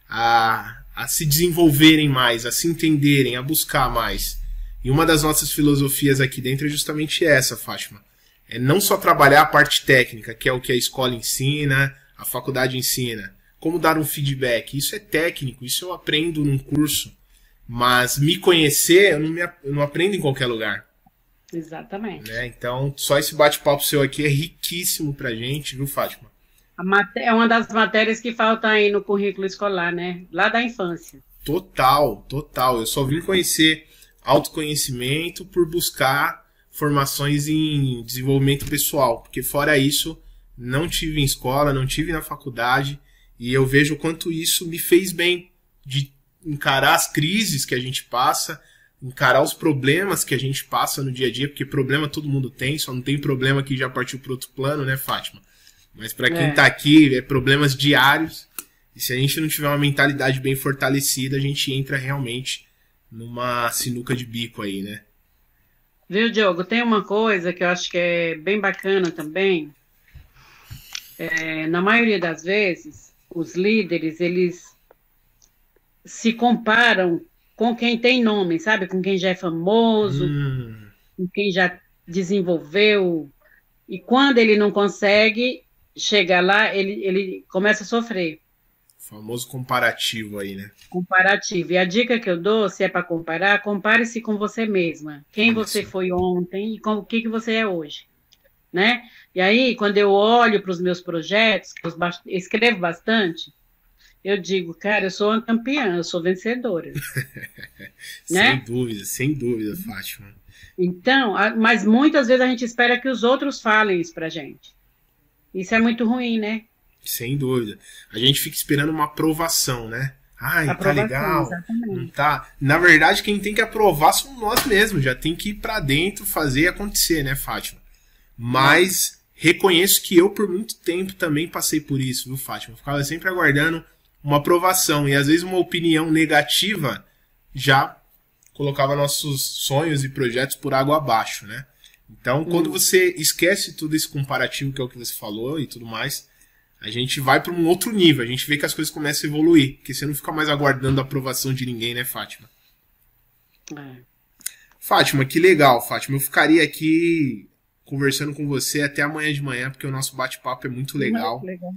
a, a se desenvolverem mais, a se entenderem, a buscar mais? E uma das nossas filosofias aqui dentro é justamente essa, Fátima. É não só trabalhar a parte técnica, que é o que a escola ensina, a faculdade ensina, como dar um feedback. Isso é técnico, isso eu aprendo num curso. Mas me conhecer, eu não, me, eu não aprendo em qualquer lugar. Exatamente. Né? Então, só esse bate-papo seu aqui é riquíssimo pra gente, viu, Fátima? É uma das matérias que falta aí no currículo escolar, né? Lá da infância. Total, total. Eu só vim conhecer autoconhecimento por buscar formações em desenvolvimento pessoal, porque fora isso, não tive em escola, não tive na faculdade, e eu vejo o quanto isso me fez bem de encarar as crises que a gente passa, encarar os problemas que a gente passa no dia a dia, porque problema todo mundo tem, só não tem problema que já partiu para outro plano, né, Fátima? Mas para quem está é. aqui, é problemas diários. E se a gente não tiver uma mentalidade bem fortalecida, a gente entra realmente numa sinuca de bico aí, né? Viu, Diogo? Tem uma coisa que eu acho que é bem bacana também. É, na maioria das vezes, os líderes, eles se comparam com quem tem nome, sabe? Com quem já é famoso, hum. com quem já desenvolveu. E quando ele não consegue chegar lá, ele, ele começa a sofrer. Famoso comparativo aí, né? Comparativo. E a dica que eu dou, se é para comparar, compare-se com você mesma. Quem você foi ontem e com o que, que você é hoje. Né? E aí, quando eu olho para os meus projetos, que eu escrevo bastante, eu digo, cara, eu sou uma campeã, eu sou vencedora. sem né? dúvida, sem dúvida, Fátima. Então, mas muitas vezes a gente espera que os outros falem isso pra gente. Isso é muito ruim, né? Sem dúvida. A gente fica esperando uma aprovação, né? Ai, tá legal. Exatamente. Não tá. Na verdade, quem tem que aprovar somos nós mesmos. Já tem que ir para dentro, fazer acontecer, né, Fátima? Mas reconheço que eu, por muito tempo, também passei por isso, viu, Fátima? Eu ficava sempre aguardando uma aprovação. E às vezes uma opinião negativa já colocava nossos sonhos e projetos por água abaixo, né? Então, quando hum. você esquece tudo esse comparativo que é o que você falou e tudo mais, a gente vai para um outro nível, a gente vê que as coisas começam a evoluir, porque você não fica mais aguardando a aprovação de ninguém, né, Fátima? É. Fátima, que legal, Fátima. Eu ficaria aqui conversando com você até amanhã de manhã, porque o nosso bate-papo é muito legal. Muito legal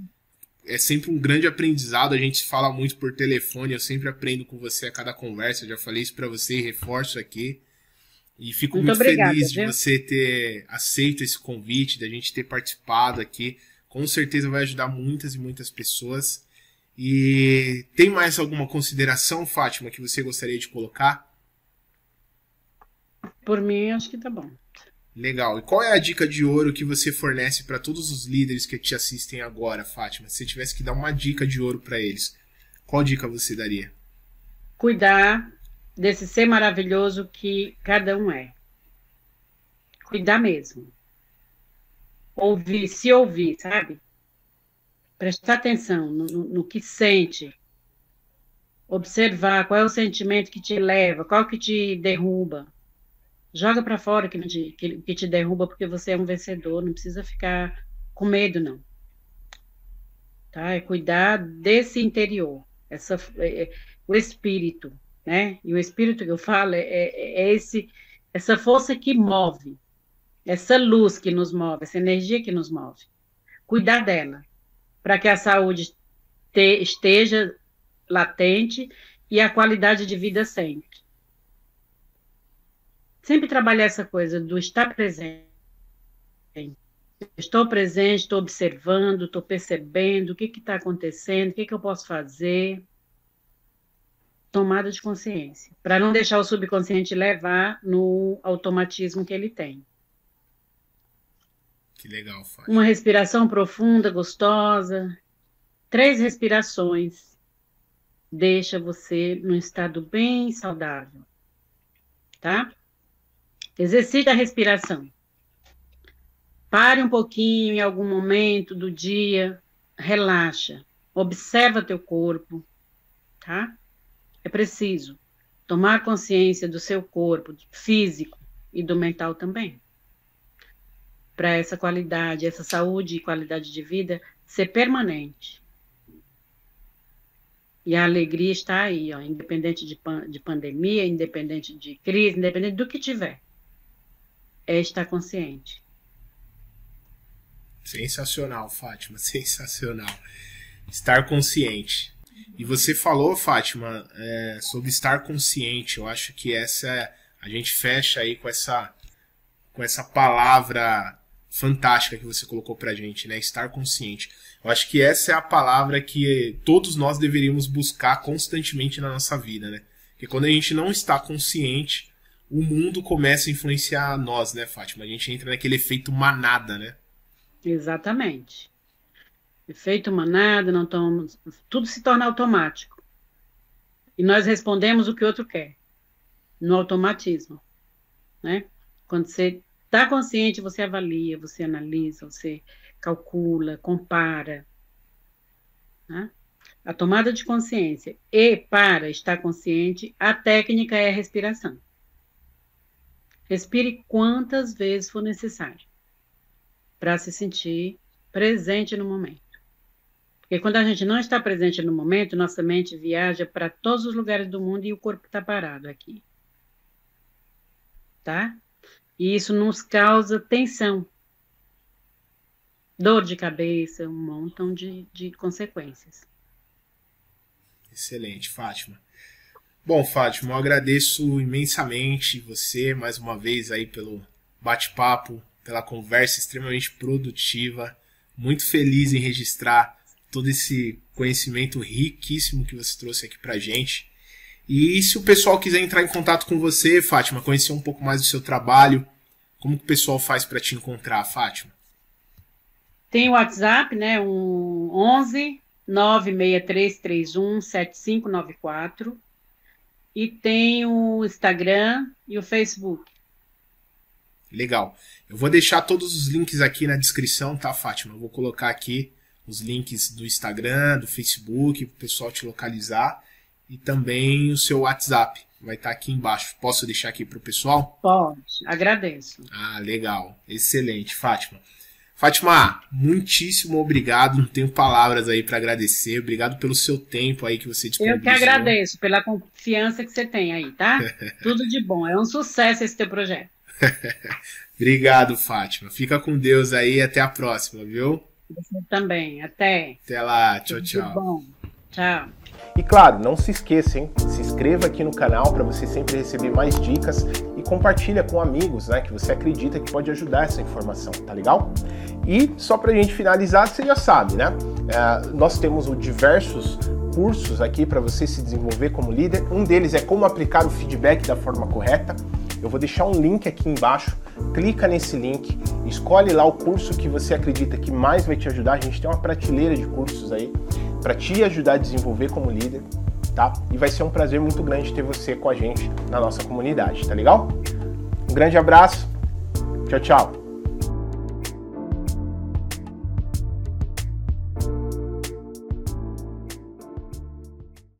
é sempre um grande aprendizado. A gente fala muito por telefone, eu sempre aprendo com você a cada conversa. Eu já falei isso para você e reforço aqui. E fico muito, muito obrigada, feliz viu? de você ter aceito esse convite, da gente ter participado aqui. Com certeza vai ajudar muitas e muitas pessoas. E tem mais alguma consideração, Fátima, que você gostaria de colocar? Por mim, acho que tá bom. Legal. E qual é a dica de ouro que você fornece para todos os líderes que te assistem agora, Fátima? Se você tivesse que dar uma dica de ouro para eles, qual dica você daria? Cuidar desse ser maravilhoso que cada um é. Cuidar mesmo. Ouvir, se ouvir, sabe? Prestar atenção no, no, que sente. Observar qual é o sentimento que te leva, qual que te derruba Joga para fora que te, que, te derruba porque você é um vencedor, não precisa ficar com medo, não. Tá? É cuidar desse interior, essa, é, é, o espírito, né? E o espírito que eu falo é, é, é esse, essa força que move, essa luz que nos move, essa energia que nos move. Cuidar dela, para que a saúde te, esteja latente e a qualidade de vida sempre sempre trabalhar essa coisa do estar presente. Estou presente, estou observando, estou percebendo o que está acontecendo, o que, que eu posso fazer. Tomada de consciência, para não deixar o subconsciente levar no automatismo que ele tem. Que legal, Fábio. Uma respiração profunda, gostosa. Três respirações deixa você num estado bem saudável, tá? Exercite a respiração. Pare um pouquinho em algum momento do dia, relaxa, observa teu corpo, tá? É preciso tomar consciência do seu corpo físico e do mental também. Para essa qualidade, essa saúde e qualidade de vida ser permanente. E a alegria está aí, ó, independente de, de pandemia, independente de crise, independente do que tiver é estar consciente. Sensacional, Fátima, sensacional. Estar consciente. E você falou, Fátima, é, sobre estar consciente. Eu acho que essa a gente fecha aí com essa com essa palavra fantástica que você colocou pra gente, né? Estar consciente. Eu acho que essa é a palavra que todos nós deveríamos buscar constantemente na nossa vida, né? Porque quando a gente não está consciente, o mundo começa a influenciar nós, né, Fátima? A gente entra naquele efeito manada, né? Exatamente. Efeito manada, não tomamos, tudo se torna automático. E nós respondemos o que o outro quer, no automatismo, né? Quando você está consciente, você avalia, você analisa, você calcula, compara. Né? A tomada de consciência e para estar consciente, a técnica é a respiração. Respire quantas vezes for necessário para se sentir presente no momento. Porque quando a gente não está presente no momento, nossa mente viaja para todos os lugares do mundo e o corpo está parado aqui. Tá? E isso nos causa tensão, dor de cabeça, um montão de, de consequências. Excelente, Fátima. Bom, Fátima, eu agradeço imensamente você mais uma vez aí pelo bate-papo, pela conversa extremamente produtiva. Muito feliz em registrar todo esse conhecimento riquíssimo que você trouxe aqui pra gente. E se o pessoal quiser entrar em contato com você, Fátima, conhecer um pouco mais do seu trabalho, como que o pessoal faz para te encontrar, Fátima? Tem o WhatsApp, né? Um 11 96331 7594 e tem o Instagram e o Facebook. Legal. Eu vou deixar todos os links aqui na descrição, tá, Fátima? Eu vou colocar aqui os links do Instagram, do Facebook, para o pessoal te localizar e também o seu WhatsApp. Vai estar tá aqui embaixo. Posso deixar aqui para o pessoal? Pode, agradeço. Ah, legal. Excelente, Fátima. Fátima, muitíssimo obrigado. Não tenho palavras aí para agradecer. Obrigado pelo seu tempo aí que você disponibilizou. Eu que agradeço pela confiança que você tem aí, tá? Tudo de bom. É um sucesso esse teu projeto. obrigado, Fátima. Fica com Deus aí e até a próxima, viu? Você também. Até. Até lá. Tchau, Tudo tchau. De bom. Tchau. E claro, não se esqueça, hein? Se inscreva aqui no canal para você sempre receber mais dicas e compartilha com amigos, né? Que você acredita que pode ajudar essa informação, tá legal? E só para a gente finalizar, você já sabe, né? É, nós temos diversos cursos aqui para você se desenvolver como líder. Um deles é como aplicar o feedback da forma correta. Eu vou deixar um link aqui embaixo. Clica nesse link, escolhe lá o curso que você acredita que mais vai te ajudar. A gente tem uma prateleira de cursos aí para te ajudar a desenvolver como líder, tá? E vai ser um prazer muito grande ter você com a gente na nossa comunidade, tá legal? Um grande abraço. Tchau, tchau.